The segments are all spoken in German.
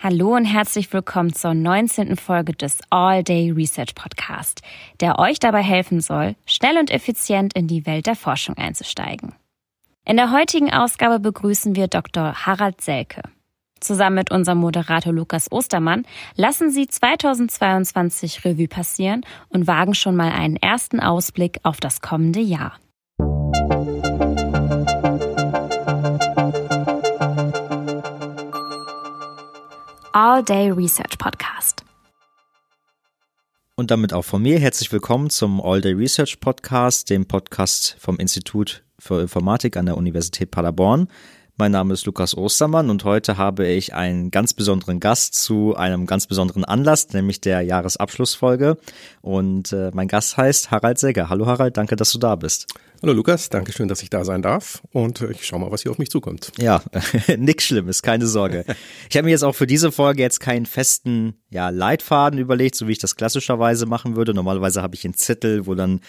Hallo und herzlich willkommen zur 19. Folge des All Day Research Podcast, der euch dabei helfen soll, schnell und effizient in die Welt der Forschung einzusteigen. In der heutigen Ausgabe begrüßen wir Dr. Harald Selke. Zusammen mit unserem Moderator Lukas Ostermann lassen Sie 2022 Revue passieren und wagen schon mal einen ersten Ausblick auf das kommende Jahr. All Day Research Podcast. Und damit auch von mir herzlich willkommen zum All Day Research Podcast, dem Podcast vom Institut für Informatik an der Universität Paderborn. Mein Name ist Lukas Ostermann und heute habe ich einen ganz besonderen Gast zu einem ganz besonderen Anlass, nämlich der Jahresabschlussfolge. Und äh, mein Gast heißt Harald Segger. Hallo Harald, danke, dass du da bist. Hallo Lukas, danke schön, dass ich da sein darf und ich schau mal, was hier auf mich zukommt. Ja, nix Schlimmes, keine Sorge. Ich habe mir jetzt auch für diese Folge jetzt keinen festen ja, Leitfaden überlegt, so wie ich das klassischerweise machen würde. Normalerweise habe ich einen Zettel, wo dann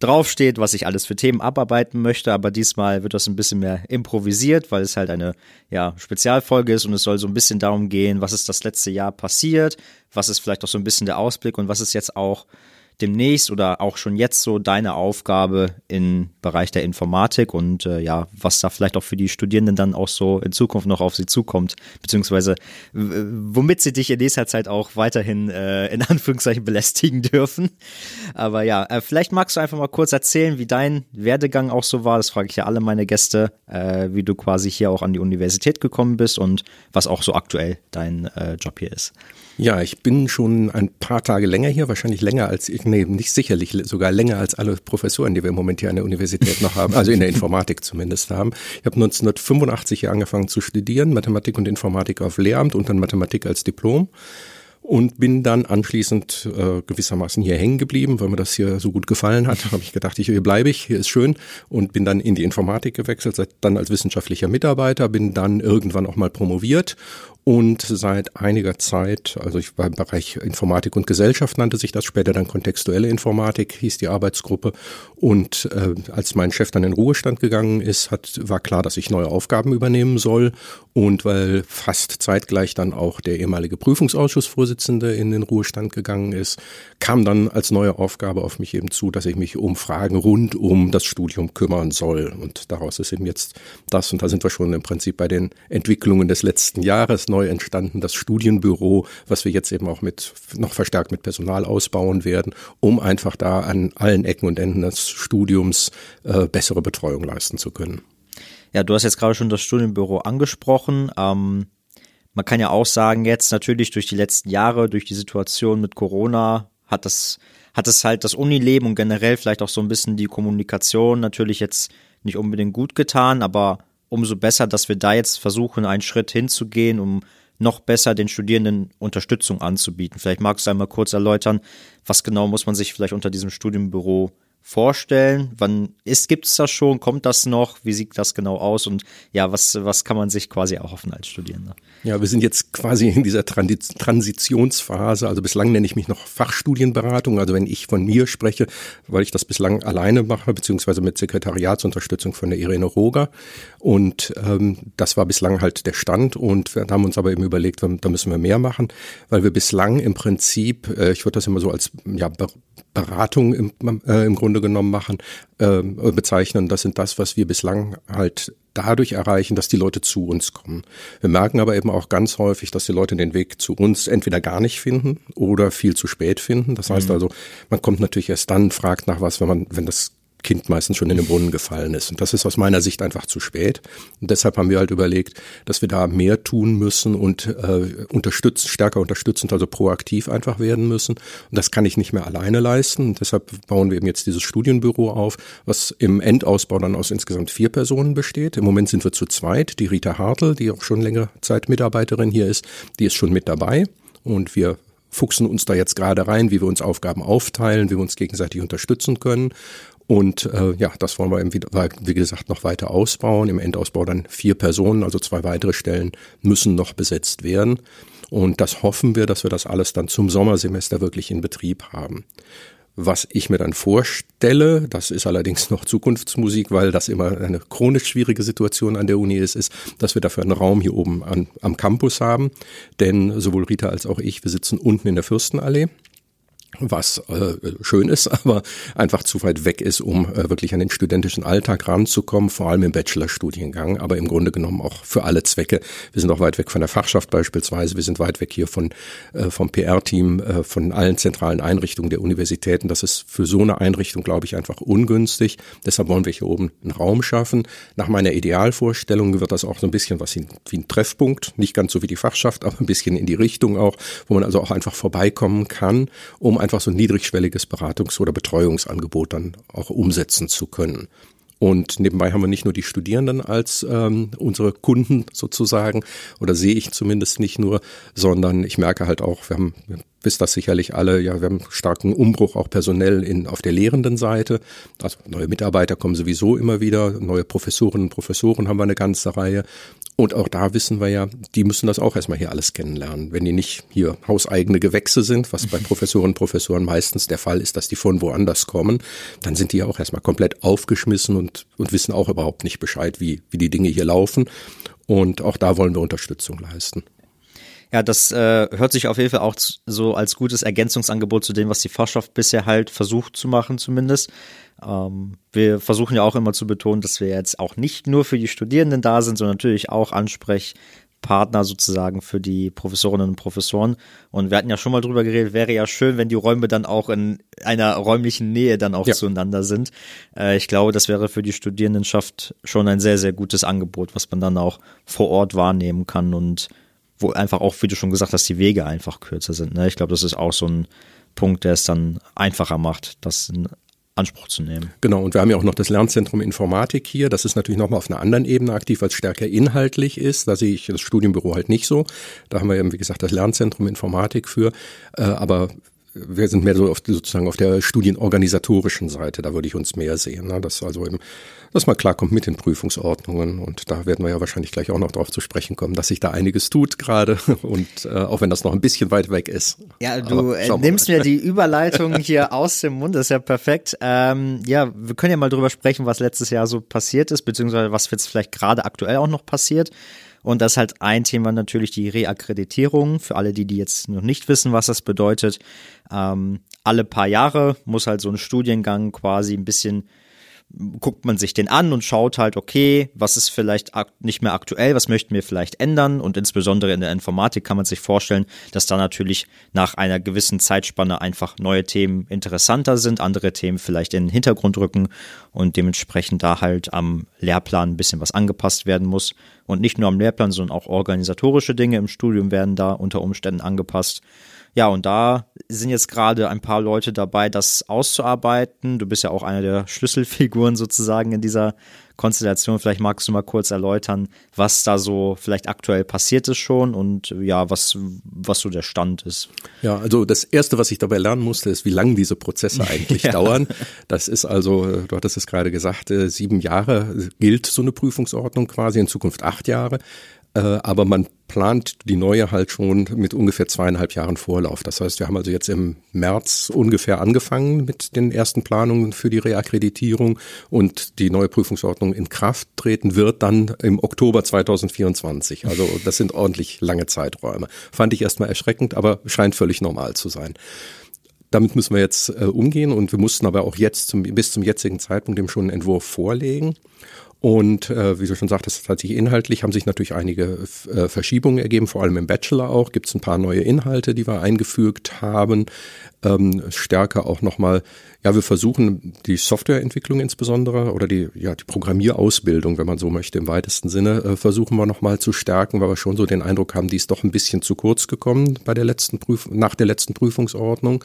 draufsteht, was ich alles für Themen abarbeiten möchte, aber diesmal wird das ein bisschen mehr improvisiert, weil es halt eine ja, Spezialfolge ist und es soll so ein bisschen darum gehen, was ist das letzte Jahr passiert, was ist vielleicht auch so ein bisschen der Ausblick und was ist jetzt auch demnächst oder auch schon jetzt so deine Aufgabe im Bereich der Informatik und äh, ja, was da vielleicht auch für die Studierenden dann auch so in Zukunft noch auf sie zukommt, beziehungsweise womit sie dich in nächster Zeit auch weiterhin äh, in Anführungszeichen belästigen dürfen. Aber ja, äh, vielleicht magst du einfach mal kurz erzählen, wie dein Werdegang auch so war. Das frage ich ja alle meine Gäste, äh, wie du quasi hier auch an die Universität gekommen bist und was auch so aktuell dein äh, Job hier ist. Ja, ich bin schon ein paar Tage länger hier, wahrscheinlich länger als ich, nee, nicht sicherlich, sogar länger als alle Professoren, die wir im Moment hier an der Universität noch haben, also in der Informatik zumindest haben. Ich habe 1985 hier angefangen zu studieren, Mathematik und Informatik auf Lehramt und dann Mathematik als Diplom und bin dann anschließend äh, gewissermaßen hier hängen geblieben, weil mir das hier so gut gefallen hat. Habe ich gedacht, hier bleibe ich, hier ist schön und bin dann in die Informatik gewechselt, seit dann als wissenschaftlicher Mitarbeiter, bin dann irgendwann auch mal promoviert und seit einiger Zeit, also ich war im Bereich Informatik und Gesellschaft, nannte sich das später dann kontextuelle Informatik, hieß die Arbeitsgruppe. Und äh, als mein Chef dann in Ruhestand gegangen ist, hat, war klar, dass ich neue Aufgaben übernehmen soll. Und weil fast zeitgleich dann auch der ehemalige Prüfungsausschussvorsitzende in den Ruhestand gegangen ist, kam dann als neue Aufgabe auf mich eben zu, dass ich mich um Fragen rund um das Studium kümmern soll. Und daraus ist eben jetzt das, und da sind wir schon im Prinzip bei den Entwicklungen des letzten Jahres, neu entstanden, das Studienbüro, was wir jetzt eben auch mit noch verstärkt mit Personal ausbauen werden, um einfach da an allen Ecken und Enden des Studiums äh, bessere Betreuung leisten zu können. Ja, du hast jetzt gerade schon das Studienbüro angesprochen. Ähm, man kann ja auch sagen, jetzt natürlich durch die letzten Jahre, durch die Situation mit Corona, hat das, hat es halt das Unileben und generell vielleicht auch so ein bisschen die Kommunikation natürlich jetzt nicht unbedingt gut getan, aber umso besser, dass wir da jetzt versuchen, einen Schritt hinzugehen, um noch besser den Studierenden Unterstützung anzubieten. Vielleicht magst du einmal kurz erläutern, was genau muss man sich vielleicht unter diesem Studienbüro vorstellen? Wann ist, gibt es das schon? Kommt das noch? Wie sieht das genau aus? Und ja, was, was kann man sich quasi erhoffen als Studierender? Ja, wir sind jetzt quasi in dieser Transitionsphase. Also bislang nenne ich mich noch Fachstudienberatung. Also wenn ich von mir spreche, weil ich das bislang alleine mache, beziehungsweise mit Sekretariatsunterstützung von der Irene Roger. Und ähm, das war bislang halt der Stand. Und wir haben uns aber eben überlegt, da müssen wir mehr machen, weil wir bislang im Prinzip, äh, ich würde das immer so als ja, Beratung im, äh, im Grunde genommen machen, äh, bezeichnen. Das sind das, was wir bislang halt dadurch erreichen, dass die Leute zu uns kommen. Wir merken aber eben auch ganz häufig, dass die Leute den Weg zu uns entweder gar nicht finden oder viel zu spät finden. Das heißt mhm. also, man kommt natürlich erst dann, fragt nach was, wenn man, wenn das Kind meistens schon in den Brunnen gefallen ist. Und das ist aus meiner Sicht einfach zu spät. Und deshalb haben wir halt überlegt, dass wir da mehr tun müssen und äh, unterstützen, stärker unterstützend, also proaktiv einfach werden müssen. Und das kann ich nicht mehr alleine leisten. Und deshalb bauen wir eben jetzt dieses Studienbüro auf, was im Endausbau dann aus insgesamt vier Personen besteht. Im Moment sind wir zu zweit. Die Rita Hartl, die auch schon längere Zeit Mitarbeiterin hier ist, die ist schon mit dabei. Und wir fuchsen uns da jetzt gerade rein, wie wir uns Aufgaben aufteilen, wie wir uns gegenseitig unterstützen können. Und äh, ja, das wollen wir eben, wie gesagt, noch weiter ausbauen. Im Endausbau dann vier Personen, also zwei weitere Stellen müssen noch besetzt werden. Und das hoffen wir, dass wir das alles dann zum Sommersemester wirklich in Betrieb haben. Was ich mir dann vorstelle, das ist allerdings noch Zukunftsmusik, weil das immer eine chronisch schwierige Situation an der Uni ist, ist, dass wir dafür einen Raum hier oben an, am Campus haben. Denn sowohl Rita als auch ich, wir sitzen unten in der Fürstenallee was äh, schön ist, aber einfach zu weit weg ist, um äh, wirklich an den studentischen Alltag ranzukommen, vor allem im Bachelorstudiengang, aber im Grunde genommen auch für alle Zwecke. Wir sind auch weit weg von der Fachschaft beispielsweise, wir sind weit weg hier von äh, vom PR-Team, äh, von allen zentralen Einrichtungen der Universitäten. Das ist für so eine Einrichtung, glaube ich, einfach ungünstig. Deshalb wollen wir hier oben einen Raum schaffen. Nach meiner Idealvorstellung wird das auch so ein bisschen was wie ein Treffpunkt, nicht ganz so wie die Fachschaft, aber ein bisschen in die Richtung auch, wo man also auch einfach vorbeikommen kann, um einfach so ein niedrigschwelliges Beratungs- oder Betreuungsangebot dann auch umsetzen zu können. Und nebenbei haben wir nicht nur die Studierenden als ähm, unsere Kunden sozusagen, oder sehe ich zumindest nicht nur, sondern ich merke halt auch, wir haben wisst das sicherlich alle, ja, wir haben starken Umbruch auch personell in, auf der lehrenden Seite. Also neue Mitarbeiter kommen sowieso immer wieder, neue Professorinnen und Professoren haben wir eine ganze Reihe. Und auch da wissen wir ja, die müssen das auch erstmal hier alles kennenlernen. Wenn die nicht hier hauseigene Gewächse sind, was bei Professorinnen und Professoren meistens der Fall ist, dass die von woanders kommen, dann sind die ja auch erstmal komplett aufgeschmissen und, und wissen auch überhaupt nicht Bescheid, wie, wie die Dinge hier laufen. Und auch da wollen wir Unterstützung leisten. Ja, das äh, hört sich auf jeden Fall auch so als gutes Ergänzungsangebot zu dem, was die Fachschaft bisher halt versucht zu machen, zumindest. Ähm, wir versuchen ja auch immer zu betonen, dass wir jetzt auch nicht nur für die Studierenden da sind, sondern natürlich auch Ansprechpartner sozusagen für die Professorinnen und Professoren. Und wir hatten ja schon mal drüber geredet, wäre ja schön, wenn die Räume dann auch in einer räumlichen Nähe dann auch ja. zueinander sind. Äh, ich glaube, das wäre für die Studierendenschaft schon ein sehr, sehr gutes Angebot, was man dann auch vor Ort wahrnehmen kann und wo einfach auch, wie du schon gesagt hast, die Wege einfach kürzer sind. Ne? Ich glaube, das ist auch so ein Punkt, der es dann einfacher macht, das in Anspruch zu nehmen. Genau, und wir haben ja auch noch das Lernzentrum Informatik hier. Das ist natürlich nochmal auf einer anderen Ebene aktiv, weil es stärker inhaltlich ist. Da sehe ich das Studienbüro halt nicht so. Da haben wir eben, wie gesagt, das Lernzentrum Informatik für. Äh, aber wir sind mehr so auf, sozusagen auf der studienorganisatorischen Seite, da würde ich uns mehr sehen. Ne? Dass also eben, dass man klarkommt mit den Prüfungsordnungen und da werden wir ja wahrscheinlich gleich auch noch drauf zu sprechen kommen, dass sich da einiges tut gerade und äh, auch wenn das noch ein bisschen weit weg ist. Ja, du äh, nimmst mir die Überleitung hier aus dem Mund, das ist ja perfekt. Ähm, ja, wir können ja mal drüber sprechen, was letztes Jahr so passiert ist, beziehungsweise was jetzt vielleicht gerade aktuell auch noch passiert. Und das ist halt ein Thema natürlich die Reakkreditierung. Für alle, die, die jetzt noch nicht wissen, was das bedeutet. Ähm, alle paar Jahre muss halt so ein Studiengang quasi ein bisschen guckt man sich den an und schaut halt, okay, was ist vielleicht nicht mehr aktuell, was möchten wir vielleicht ändern und insbesondere in der Informatik kann man sich vorstellen, dass da natürlich nach einer gewissen Zeitspanne einfach neue Themen interessanter sind, andere Themen vielleicht in den Hintergrund rücken und dementsprechend da halt am Lehrplan ein bisschen was angepasst werden muss und nicht nur am Lehrplan, sondern auch organisatorische Dinge im Studium werden da unter Umständen angepasst. Ja, und da sind jetzt gerade ein paar Leute dabei, das auszuarbeiten. Du bist ja auch eine der Schlüsselfiguren sozusagen in dieser Konstellation. Vielleicht magst du mal kurz erläutern, was da so vielleicht aktuell passiert ist schon und ja, was, was so der Stand ist. Ja, also das erste, was ich dabei lernen musste, ist, wie lange diese Prozesse eigentlich ja. dauern. Das ist also, du hattest es gerade gesagt, äh, sieben Jahre gilt so eine Prüfungsordnung quasi, in Zukunft acht Jahre. Äh, aber man plant die neue halt schon mit ungefähr zweieinhalb Jahren Vorlauf. Das heißt, wir haben also jetzt im März ungefähr angefangen mit den ersten Planungen für die Reakkreditierung und die neue Prüfungsordnung in Kraft treten wird dann im Oktober 2024. Also das sind ordentlich lange Zeiträume. Fand ich erstmal erschreckend, aber scheint völlig normal zu sein damit müssen wir jetzt äh, umgehen und wir mussten aber auch jetzt zum, bis zum jetzigen Zeitpunkt dem schon einen Entwurf vorlegen. Und äh, wie du schon sagtest, tatsächlich inhaltlich haben sich natürlich einige äh, Verschiebungen ergeben, vor allem im Bachelor auch. Gibt es ein paar neue Inhalte, die wir eingefügt haben. Ähm, stärker auch nochmal, ja, wir versuchen die Softwareentwicklung insbesondere oder die, ja, die Programmierausbildung, wenn man so möchte, im weitesten Sinne, äh, versuchen wir nochmal zu stärken, weil wir schon so den Eindruck haben, die ist doch ein bisschen zu kurz gekommen bei der letzten Prüf nach der letzten Prüfungsordnung.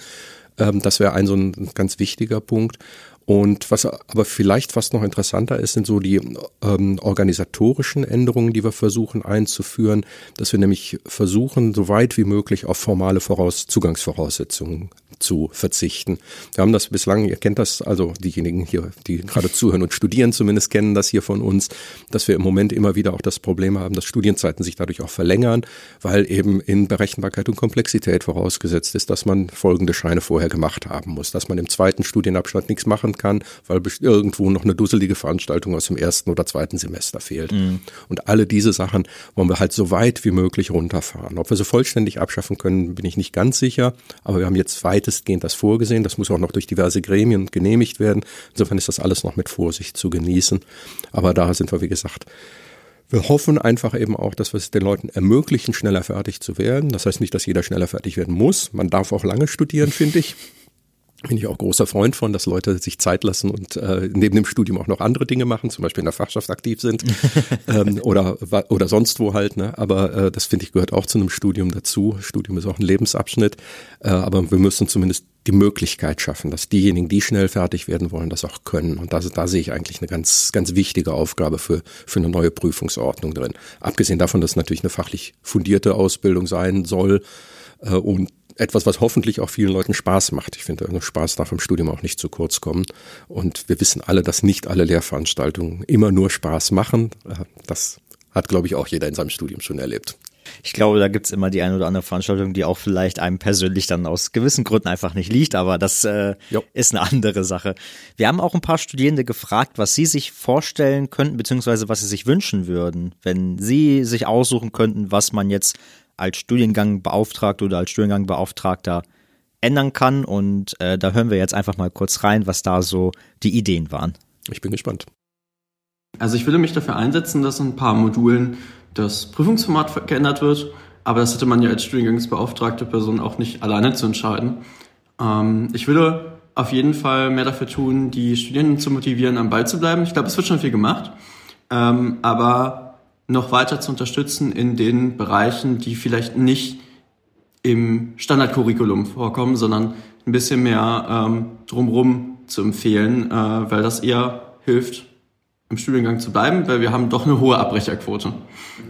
Ähm, das wäre ein so ein ganz wichtiger Punkt. Und was aber vielleicht fast noch interessanter ist, sind so die ähm, organisatorischen Änderungen, die wir versuchen einzuführen, dass wir nämlich versuchen, so weit wie möglich auf formale Voraus Zugangsvoraussetzungen zu verzichten. Wir haben das bislang, ihr kennt das, also diejenigen hier, die gerade zuhören und studieren zumindest, kennen das hier von uns, dass wir im Moment immer wieder auch das Problem haben, dass Studienzeiten sich dadurch auch verlängern, weil eben in Berechenbarkeit und Komplexität vorausgesetzt ist, dass man folgende Scheine vorher gemacht haben muss, dass man im zweiten Studienabschnitt nichts machen machen kann, weil irgendwo noch eine dusselige Veranstaltung aus dem ersten oder zweiten Semester fehlt. Mhm. Und alle diese Sachen wollen wir halt so weit wie möglich runterfahren. Ob wir sie vollständig abschaffen können, bin ich nicht ganz sicher, aber wir haben jetzt weitestgehend das vorgesehen. Das muss auch noch durch diverse Gremien genehmigt werden. Insofern ist das alles noch mit Vorsicht zu genießen. Aber da sind wir, wie gesagt, wir hoffen einfach eben auch, dass wir es den Leuten ermöglichen, schneller fertig zu werden. Das heißt nicht, dass jeder schneller fertig werden muss. Man darf auch lange studieren, finde ich bin ich auch großer Freund von, dass Leute sich Zeit lassen und äh, neben dem Studium auch noch andere Dinge machen, zum Beispiel in der Fachschaft aktiv sind ähm, oder oder sonst wo halt. Ne? Aber äh, das finde ich gehört auch zu einem Studium dazu. Studium ist auch ein Lebensabschnitt, äh, aber wir müssen zumindest die Möglichkeit schaffen, dass diejenigen, die schnell fertig werden wollen, das auch können. Und da, da sehe ich eigentlich eine ganz ganz wichtige Aufgabe für für eine neue Prüfungsordnung drin. Abgesehen davon, dass es natürlich eine fachlich fundierte Ausbildung sein soll äh, und etwas, was hoffentlich auch vielen Leuten Spaß macht. Ich finde, Spaß darf im Studium auch nicht zu kurz kommen. Und wir wissen alle, dass nicht alle Lehrveranstaltungen immer nur Spaß machen. Das hat, glaube ich, auch jeder in seinem Studium schon erlebt. Ich glaube, da gibt's immer die eine oder andere Veranstaltung, die auch vielleicht einem persönlich dann aus gewissen Gründen einfach nicht liegt, aber das äh, ist eine andere Sache. Wir haben auch ein paar Studierende gefragt, was sie sich vorstellen könnten, beziehungsweise was sie sich wünschen würden, wenn sie sich aussuchen könnten, was man jetzt als Studiengangbeauftragter oder als Studiengangbeauftragter ändern kann. Und äh, da hören wir jetzt einfach mal kurz rein, was da so die Ideen waren. Ich bin gespannt. Also ich würde mich dafür einsetzen, dass in ein paar Modulen das Prüfungsformat geändert wird. Aber das hätte man ja als Studiengangsbeauftragte Person auch nicht alleine zu entscheiden. Ähm, ich würde auf jeden Fall mehr dafür tun, die Studierenden zu motivieren, am Ball zu bleiben. Ich glaube, es wird schon viel gemacht. Ähm, aber noch weiter zu unterstützen in den Bereichen, die vielleicht nicht im Standardcurriculum vorkommen, sondern ein bisschen mehr ähm, drumherum zu empfehlen, äh, weil das eher hilft, im Studiengang zu bleiben, weil wir haben doch eine hohe Abbrecherquote.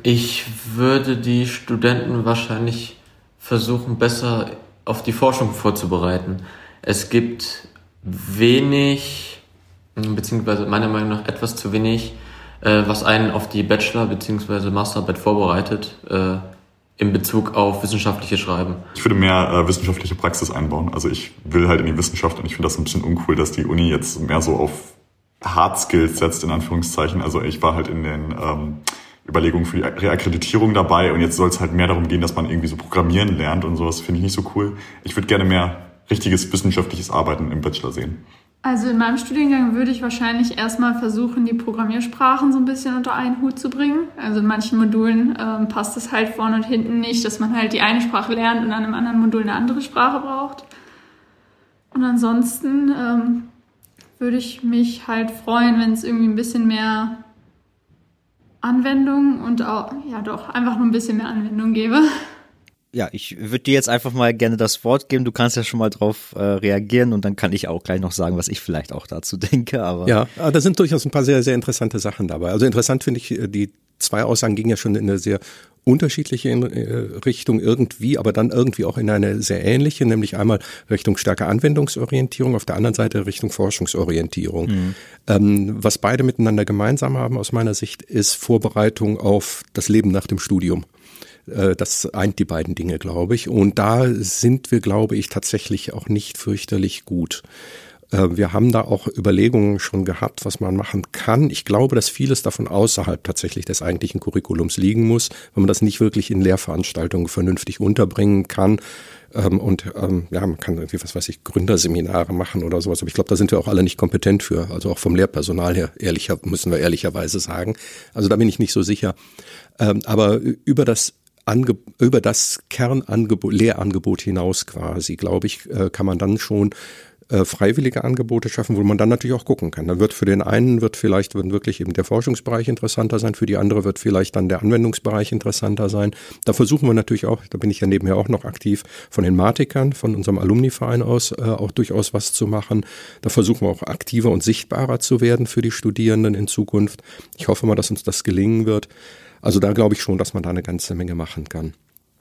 Ich würde die Studenten wahrscheinlich versuchen, besser auf die Forschung vorzubereiten. Es gibt wenig, beziehungsweise meiner Meinung nach etwas zu wenig äh, was einen auf die Bachelor- bzw. Masterarbeit vorbereitet äh, in Bezug auf wissenschaftliche Schreiben. Ich würde mehr äh, wissenschaftliche Praxis einbauen. Also ich will halt in die Wissenschaft und ich finde das ein bisschen uncool, dass die Uni jetzt mehr so auf Hard Skills setzt, in Anführungszeichen. Also ich war halt in den ähm, Überlegungen für die Reakkreditierung dabei und jetzt soll es halt mehr darum gehen, dass man irgendwie so programmieren lernt und sowas finde ich nicht so cool. Ich würde gerne mehr richtiges wissenschaftliches Arbeiten im Bachelor sehen. Also in meinem Studiengang würde ich wahrscheinlich erstmal versuchen, die Programmiersprachen so ein bisschen unter einen Hut zu bringen. Also in manchen Modulen ähm, passt es halt vorne und hinten nicht, dass man halt die eine Sprache lernt und dann im anderen Modul eine andere Sprache braucht. Und ansonsten ähm, würde ich mich halt freuen, wenn es irgendwie ein bisschen mehr Anwendung und auch, ja doch, einfach nur ein bisschen mehr Anwendung gäbe ja, ich würde dir jetzt einfach mal gerne das Wort geben. Du kannst ja schon mal drauf äh, reagieren und dann kann ich auch gleich noch sagen, was ich vielleicht auch dazu denke. Aber ja, ah, da sind durchaus ein paar sehr, sehr interessante Sachen dabei. Also interessant finde ich, äh, die zwei Aussagen gingen ja schon in eine sehr unterschiedliche äh, Richtung irgendwie, aber dann irgendwie auch in eine sehr ähnliche, nämlich einmal Richtung stärker Anwendungsorientierung, auf der anderen Seite Richtung Forschungsorientierung. Mhm. Ähm, was beide miteinander gemeinsam haben aus meiner Sicht ist Vorbereitung auf das Leben nach dem Studium. Äh, das eint die beiden Dinge, glaube ich. Und da sind wir, glaube ich, tatsächlich auch nicht fürchterlich gut. Äh, wir haben da auch Überlegungen schon gehabt, was man machen kann. Ich glaube, dass vieles davon außerhalb tatsächlich des eigentlichen Curriculums liegen muss, wenn man das nicht wirklich in Lehrveranstaltungen vernünftig unterbringen kann. Ähm, und ähm, ja, man kann irgendwie, was weiß ich, Gründerseminare machen oder sowas. Aber ich glaube, da sind wir auch alle nicht kompetent für. Also auch vom Lehrpersonal her, ehrlicher, müssen wir ehrlicherweise sagen. Also da bin ich nicht so sicher. Ähm, aber über das Ange über das Kernangebot, Lehrangebot hinaus quasi, glaube ich, äh, kann man dann schon äh, freiwillige Angebote schaffen, wo man dann natürlich auch gucken kann. Dann wird für den einen wird vielleicht wird wirklich eben der Forschungsbereich interessanter sein, für die andere wird vielleicht dann der Anwendungsbereich interessanter sein. Da versuchen wir natürlich auch, da bin ich ja nebenher auch noch aktiv, von den Matikern, von unserem Alumni-Verein aus äh, auch durchaus was zu machen. Da versuchen wir auch aktiver und sichtbarer zu werden für die Studierenden in Zukunft. Ich hoffe mal, dass uns das gelingen wird. Also da glaube ich schon, dass man da eine ganze Menge machen kann.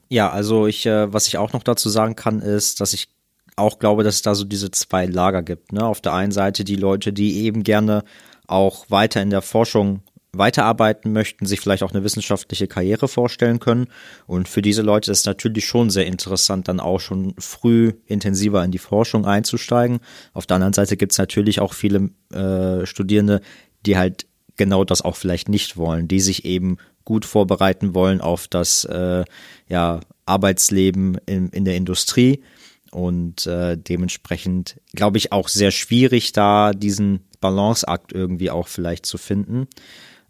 Ja, also ich, äh, was ich auch noch dazu sagen kann, ist, dass ich auch glaube, dass es da so diese zwei Lager gibt. Ne? Auf der einen Seite die Leute, die eben gerne auch weiter in der Forschung weiterarbeiten möchten, sich vielleicht auch eine wissenschaftliche Karriere vorstellen können. Und für diese Leute ist es natürlich schon sehr interessant, dann auch schon früh intensiver in die Forschung einzusteigen. Auf der anderen Seite gibt es natürlich auch viele äh, Studierende, die halt genau das auch vielleicht nicht wollen, die sich eben gut vorbereiten wollen auf das äh, ja, Arbeitsleben in, in der Industrie und äh, dementsprechend glaube ich auch sehr schwierig da diesen Balanceakt irgendwie auch vielleicht zu finden.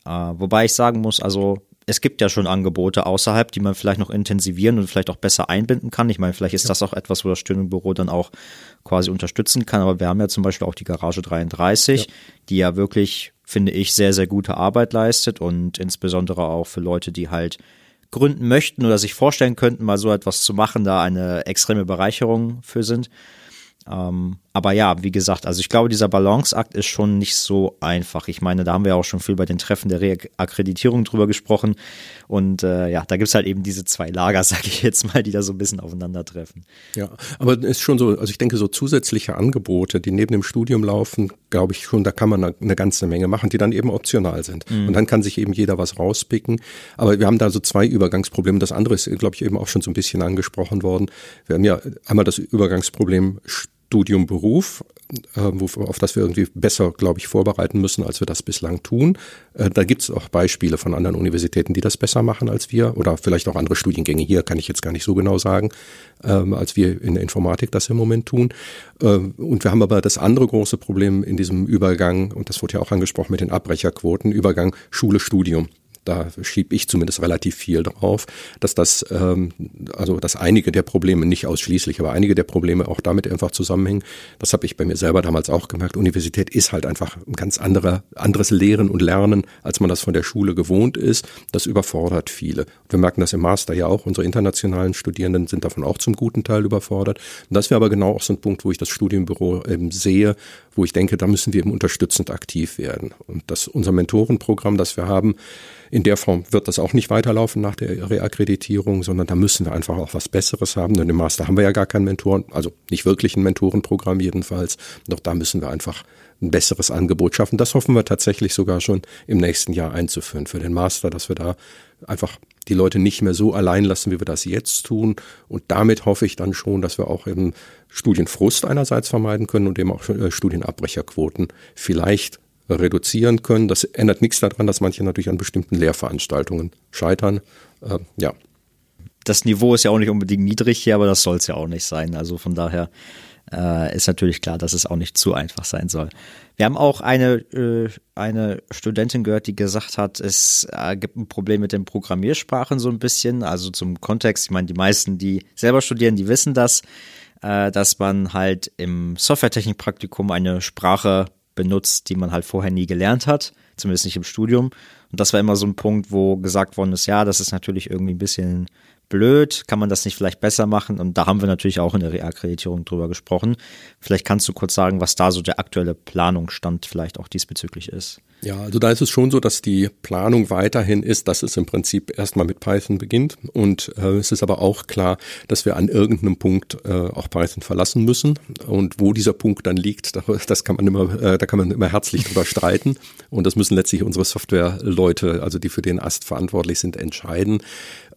Äh, wobei ich sagen muss, also es gibt ja schon Angebote außerhalb, die man vielleicht noch intensivieren und vielleicht auch besser einbinden kann. Ich meine, vielleicht ist das auch etwas, wo das Stirnbüro dann auch quasi unterstützen kann. Aber wir haben ja zum Beispiel auch die Garage 33, ja. die ja wirklich, finde ich, sehr, sehr gute Arbeit leistet und insbesondere auch für Leute, die halt gründen möchten oder sich vorstellen könnten, mal so etwas zu machen, da eine extreme Bereicherung für sind. Ähm, aber ja, wie gesagt, also ich glaube, dieser Balanceakt ist schon nicht so einfach. Ich meine, da haben wir auch schon viel bei den Treffen der Reakkreditierung drüber gesprochen. Und äh, ja, da gibt's halt eben diese zwei Lager, sage ich jetzt mal, die da so ein bisschen aufeinandertreffen. Ja, aber es ist schon so, also ich denke, so zusätzliche Angebote, die neben dem Studium laufen, glaube ich schon, da kann man eine, eine ganze Menge machen, die dann eben optional sind. Mhm. Und dann kann sich eben jeder was rauspicken. Aber wir haben da so zwei Übergangsprobleme. Das andere ist, glaube ich, eben auch schon so ein bisschen angesprochen worden. Wir haben ja einmal das Übergangsproblem Studium Beruf, äh, auf das wir irgendwie besser, glaube ich, vorbereiten müssen, als wir das bislang tun. Äh, da gibt es auch Beispiele von anderen Universitäten, die das besser machen als wir oder vielleicht auch andere Studiengänge. Hier kann ich jetzt gar nicht so genau sagen, ähm, als wir in der Informatik das im Moment tun. Äh, und wir haben aber das andere große Problem in diesem Übergang, und das wurde ja auch angesprochen mit den Abbrecherquoten, Übergang Schule-Studium da schiebe ich zumindest relativ viel drauf, dass das, ähm, also dass einige der Probleme, nicht ausschließlich, aber einige der Probleme auch damit einfach zusammenhängen. Das habe ich bei mir selber damals auch gemerkt. Universität ist halt einfach ein ganz anderer, anderes Lehren und Lernen, als man das von der Schule gewohnt ist. Das überfordert viele. Wir merken das im Master ja auch. Unsere internationalen Studierenden sind davon auch zum guten Teil überfordert. Und das wäre aber genau auch so ein Punkt, wo ich das Studienbüro eben sehe, wo ich denke, da müssen wir eben unterstützend aktiv werden. Und das unser Mentorenprogramm, das wir haben, in der Form wird das auch nicht weiterlaufen nach der Reakkreditierung, sondern da müssen wir einfach auch was Besseres haben. Denn im Master haben wir ja gar keinen Mentoren, also nicht wirklich ein Mentorenprogramm jedenfalls. Doch da müssen wir einfach ein besseres Angebot schaffen. Das hoffen wir tatsächlich sogar schon im nächsten Jahr einzuführen für den Master, dass wir da einfach die Leute nicht mehr so allein lassen, wie wir das jetzt tun. Und damit hoffe ich dann schon, dass wir auch eben Studienfrust einerseits vermeiden können und eben auch äh, Studienabbrecherquoten vielleicht reduzieren können. Das ändert nichts daran, dass manche natürlich an bestimmten Lehrveranstaltungen scheitern. Äh, ja. Das Niveau ist ja auch nicht unbedingt niedrig hier, aber das soll es ja auch nicht sein. Also von daher äh, ist natürlich klar, dass es auch nicht zu einfach sein soll. Wir haben auch eine, äh, eine Studentin gehört, die gesagt hat, es äh, gibt ein Problem mit den Programmiersprachen so ein bisschen. Also zum Kontext, ich meine, die meisten, die selber studieren, die wissen das, äh, dass man halt im Softwaretechnikpraktikum eine Sprache benutzt, die man halt vorher nie gelernt hat, zumindest nicht im Studium. Und das war immer so ein Punkt, wo gesagt worden ist, ja, das ist natürlich irgendwie ein bisschen blöd, kann man das nicht vielleicht besser machen? Und da haben wir natürlich auch in der Reakkreditierung drüber gesprochen. Vielleicht kannst du kurz sagen, was da so der aktuelle Planungsstand vielleicht auch diesbezüglich ist. Ja, also da ist es schon so, dass die Planung weiterhin ist, dass es im Prinzip erstmal mit Python beginnt. Und äh, es ist aber auch klar, dass wir an irgendeinem Punkt äh, auch Python verlassen müssen. Und wo dieser Punkt dann liegt, das kann man immer, äh, da kann man immer herzlich drüber streiten. Und das müssen letztlich unsere Softwareleute, also die für den Ast verantwortlich sind, entscheiden.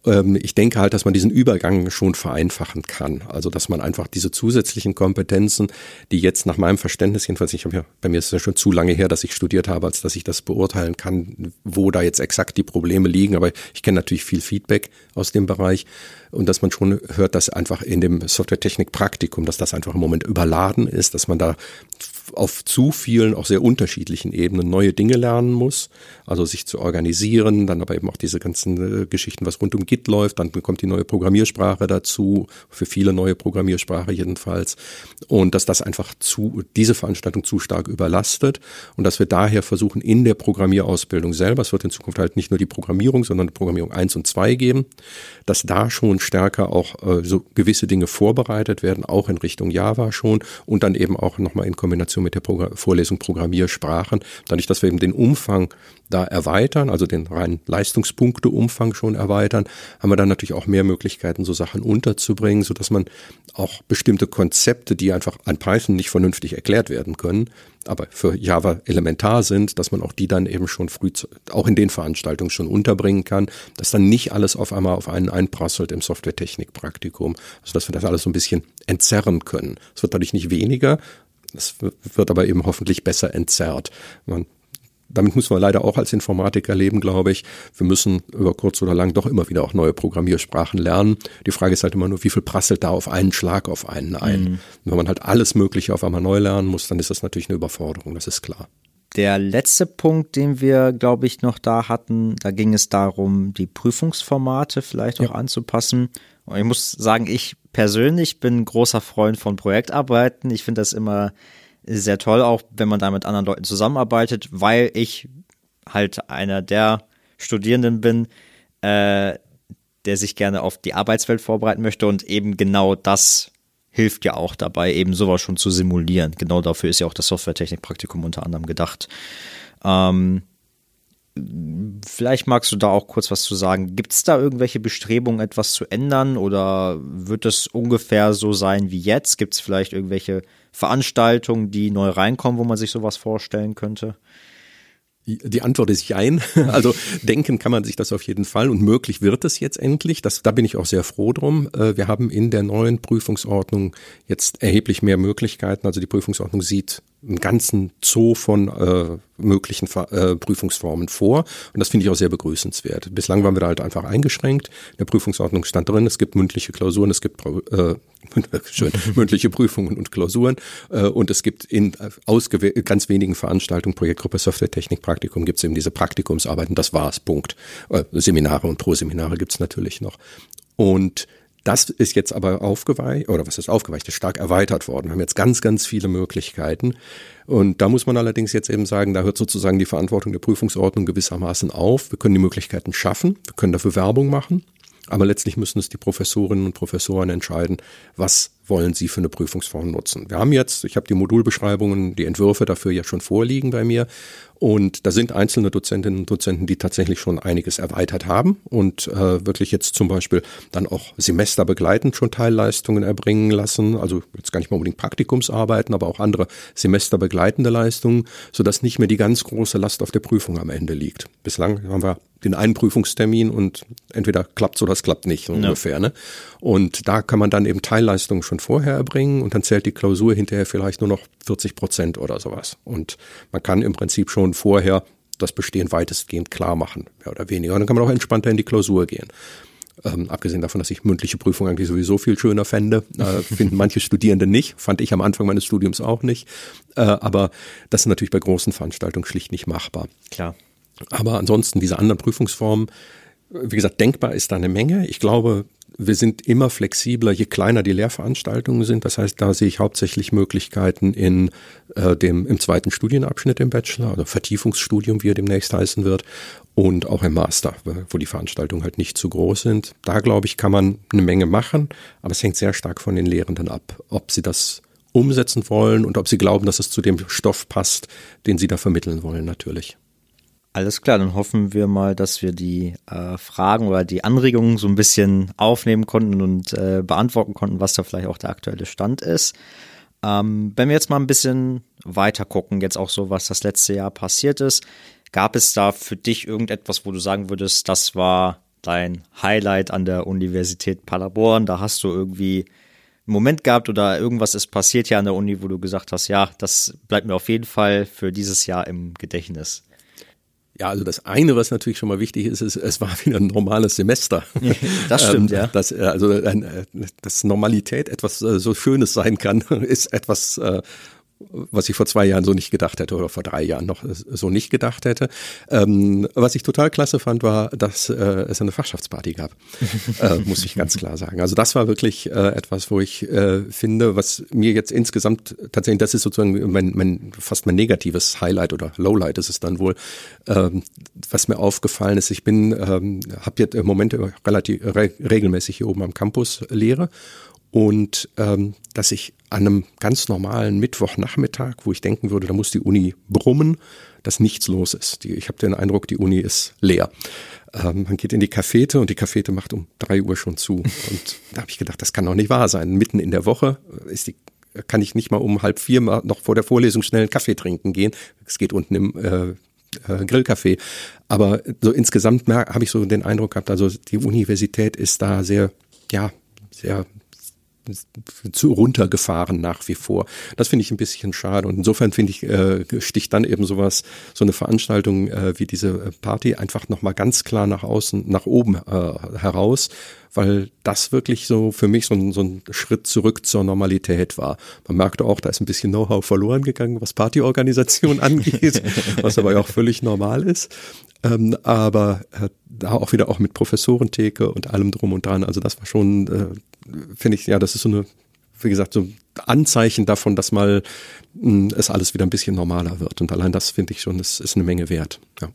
Ähm, ich denke halt, dass man diesen Übergang schon vereinfachen kann. Also dass man einfach diese zusätzlichen Kompetenzen, die jetzt nach meinem Verständnis, jedenfalls ich habe ja, bei mir ist es ja schon zu lange her, dass ich studiert habe, als dass ich das beurteilen kann, wo da jetzt exakt die Probleme liegen. Aber ich kenne natürlich viel Feedback aus dem Bereich und dass man schon hört, dass einfach in dem Softwaretechnik-Praktikum, dass das einfach im Moment überladen ist, dass man da auf zu vielen, auch sehr unterschiedlichen Ebenen neue Dinge lernen muss. Also sich zu organisieren, dann aber eben auch diese ganzen äh, Geschichten, was rund um Git läuft, dann kommt die neue Programmiersprache dazu, für viele neue Programmiersprache jedenfalls. Und dass das einfach zu, diese Veranstaltung zu stark überlastet und dass wir daher versuchen, in der Programmierausbildung selber, es wird in Zukunft halt nicht nur die Programmierung, sondern Programmierung eins und zwei geben, dass da schon stärker auch äh, so gewisse Dinge vorbereitet werden, auch in Richtung Java schon und dann eben auch nochmal in Kombination mit der Progr Vorlesung Programmiersprachen, dadurch, dass wir eben den Umfang da erweitern, also den reinen Leistungspunkteumfang schon erweitern, haben wir dann natürlich auch mehr Möglichkeiten, so Sachen unterzubringen, so dass man auch bestimmte Konzepte, die einfach an Python nicht vernünftig erklärt werden können, aber für Java elementar sind, dass man auch die dann eben schon früh, auch in den Veranstaltungen schon unterbringen kann, dass dann nicht alles auf einmal auf einen einprasselt im Softwaretechnik-Praktikum, also dass wir das alles so ein bisschen entzerren können. Es wird dadurch nicht weniger, es wird aber eben hoffentlich besser entzerrt. Man damit muss man leider auch als Informatiker leben, glaube ich. Wir müssen über kurz oder lang doch immer wieder auch neue Programmiersprachen lernen. Die Frage ist halt immer nur, wie viel prasselt da auf einen Schlag auf einen ein? Mhm. wenn man halt alles Mögliche auf einmal neu lernen muss, dann ist das natürlich eine Überforderung, das ist klar. Der letzte Punkt, den wir, glaube ich, noch da hatten, da ging es darum, die Prüfungsformate vielleicht auch ja. anzupassen. Und ich muss sagen, ich persönlich bin großer Freund von Projektarbeiten. Ich finde das immer sehr toll, auch wenn man da mit anderen Leuten zusammenarbeitet, weil ich halt einer der Studierenden bin, äh, der sich gerne auf die Arbeitswelt vorbereiten möchte und eben genau das hilft ja auch dabei, eben sowas schon zu simulieren. Genau dafür ist ja auch das Softwaretechnik-Praktikum unter anderem gedacht. Ähm, vielleicht magst du da auch kurz was zu sagen. Gibt es da irgendwelche Bestrebungen, etwas zu ändern oder wird es ungefähr so sein wie jetzt? Gibt es vielleicht irgendwelche Veranstaltungen, die neu reinkommen, wo man sich sowas vorstellen könnte? Die Antwort ist Jein. Also denken kann man sich das auf jeden Fall und möglich wird es jetzt endlich. Das, da bin ich auch sehr froh drum. Äh, wir haben in der neuen Prüfungsordnung jetzt erheblich mehr Möglichkeiten. Also die Prüfungsordnung sieht einen ganzen Zoo von äh, möglichen äh, Prüfungsformen vor. Und das finde ich auch sehr begrüßenswert. Bislang waren wir da halt einfach eingeschränkt. In der Prüfungsordnung stand drin, es gibt mündliche Klausuren, es gibt äh, schön, mündliche Prüfungen und Klausuren. Äh, und es gibt in äh, ganz wenigen Veranstaltungen, Projektgruppe Software Technik Praktikum, gibt es eben diese Praktikumsarbeiten. Das war's, Punkt. Äh, Seminare und Pro-Seminare gibt es natürlich noch. Und das ist jetzt aber aufgeweicht, oder was ist aufgeweicht, ist stark erweitert worden. Wir haben jetzt ganz, ganz viele Möglichkeiten. Und da muss man allerdings jetzt eben sagen, da hört sozusagen die Verantwortung der Prüfungsordnung gewissermaßen auf. Wir können die Möglichkeiten schaffen, wir können dafür Werbung machen. Aber letztlich müssen es die Professorinnen und Professoren entscheiden, was wollen sie für eine Prüfungsform nutzen. Wir haben jetzt, ich habe die Modulbeschreibungen, die Entwürfe dafür ja schon vorliegen bei mir. Und da sind einzelne Dozentinnen und Dozenten, die tatsächlich schon einiges erweitert haben und äh, wirklich jetzt zum Beispiel dann auch semesterbegleitend schon Teilleistungen erbringen lassen. Also jetzt gar nicht mal unbedingt Praktikumsarbeiten, aber auch andere semesterbegleitende Leistungen, sodass nicht mehr die ganz große Last auf der Prüfung am Ende liegt. Bislang haben wir den einen Prüfungstermin und entweder klappt oder es klappt nicht, so ja. ungefähr. Ne? Und da kann man dann eben Teilleistungen schon vorher erbringen und dann zählt die Klausur hinterher vielleicht nur noch 40 Prozent oder sowas. Und man kann im Prinzip schon vorher das Bestehen weitestgehend klar machen, mehr oder weniger. Und dann kann man auch entspannter in die Klausur gehen. Ähm, abgesehen davon, dass ich mündliche Prüfungen eigentlich sowieso viel schöner fände, äh, finden manche Studierende nicht, fand ich am Anfang meines Studiums auch nicht. Äh, aber das ist natürlich bei großen Veranstaltungen schlicht nicht machbar. Klar. Aber ansonsten diese anderen Prüfungsformen, wie gesagt, denkbar ist da eine Menge. Ich glaube, wir sind immer flexibler, je kleiner die Lehrveranstaltungen sind. Das heißt, da sehe ich hauptsächlich Möglichkeiten in äh, dem im zweiten Studienabschnitt im Bachelor oder Vertiefungsstudium, wie er demnächst heißen wird, und auch im Master, wo die Veranstaltungen halt nicht zu groß sind. Da glaube ich, kann man eine Menge machen, aber es hängt sehr stark von den Lehrenden ab, ob sie das umsetzen wollen und ob sie glauben, dass es zu dem Stoff passt, den sie da vermitteln wollen, natürlich. Alles klar, dann hoffen wir mal, dass wir die äh, Fragen oder die Anregungen so ein bisschen aufnehmen konnten und äh, beantworten konnten, was da vielleicht auch der aktuelle Stand ist. Ähm, wenn wir jetzt mal ein bisschen weiter gucken, jetzt auch so, was das letzte Jahr passiert ist, gab es da für dich irgendetwas, wo du sagen würdest, das war dein Highlight an der Universität Paderborn? Da hast du irgendwie einen Moment gehabt oder irgendwas ist passiert hier an der Uni, wo du gesagt hast, ja, das bleibt mir auf jeden Fall für dieses Jahr im Gedächtnis. Ja, also das eine, was natürlich schon mal wichtig ist, ist, es war wieder ein normales Semester. Das stimmt, ähm, ja. Das, äh, also, äh, dass Normalität etwas äh, so Schönes sein kann, ist etwas, was ich vor zwei Jahren so nicht gedacht hätte oder vor drei Jahren noch so nicht gedacht hätte. Ähm, was ich total klasse fand, war, dass äh, es eine Fachschaftsparty gab, äh, muss ich ganz klar sagen. Also das war wirklich äh, etwas, wo ich äh, finde, was mir jetzt insgesamt tatsächlich, das ist sozusagen mein, mein fast mein negatives Highlight oder Lowlight ist es dann wohl, ähm, was mir aufgefallen ist. Ich bin, ähm, habe jetzt im Moment relativ re regelmäßig hier oben am Campus lehre und ähm, dass ich an einem ganz normalen Mittwochnachmittag, wo ich denken würde, da muss die Uni brummen, dass nichts los ist. Die, ich habe den Eindruck, die Uni ist leer. Ähm, man geht in die Cafete und die Cafete macht um drei Uhr schon zu. Und da habe ich gedacht, das kann doch nicht wahr sein. Mitten in der Woche ist die kann ich nicht mal um halb vier mal noch vor der Vorlesung schnell einen Kaffee trinken gehen. Es geht unten im äh, äh, Grillcafé. Aber so insgesamt habe ich so den Eindruck gehabt, also die Universität ist da sehr, ja, sehr zu runtergefahren nach wie vor. Das finde ich ein bisschen schade. Und insofern finde ich, äh, sticht dann eben sowas, so eine Veranstaltung äh, wie diese Party einfach nochmal ganz klar nach außen, nach oben äh, heraus, weil das wirklich so für mich so ein, so ein Schritt zurück zur Normalität war. Man merkte auch, da ist ein bisschen Know-how verloren gegangen, was Partyorganisation angeht, was aber auch völlig normal ist. Ähm, aber äh, da auch wieder auch mit Professorentheke und allem drum und dran. Also das war schon, äh, finde ich, ja, das ist so eine, wie gesagt, so Anzeichen davon, dass mal mh, es alles wieder ein bisschen normaler wird. Und allein das finde ich schon, das ist eine Menge wert. Ja.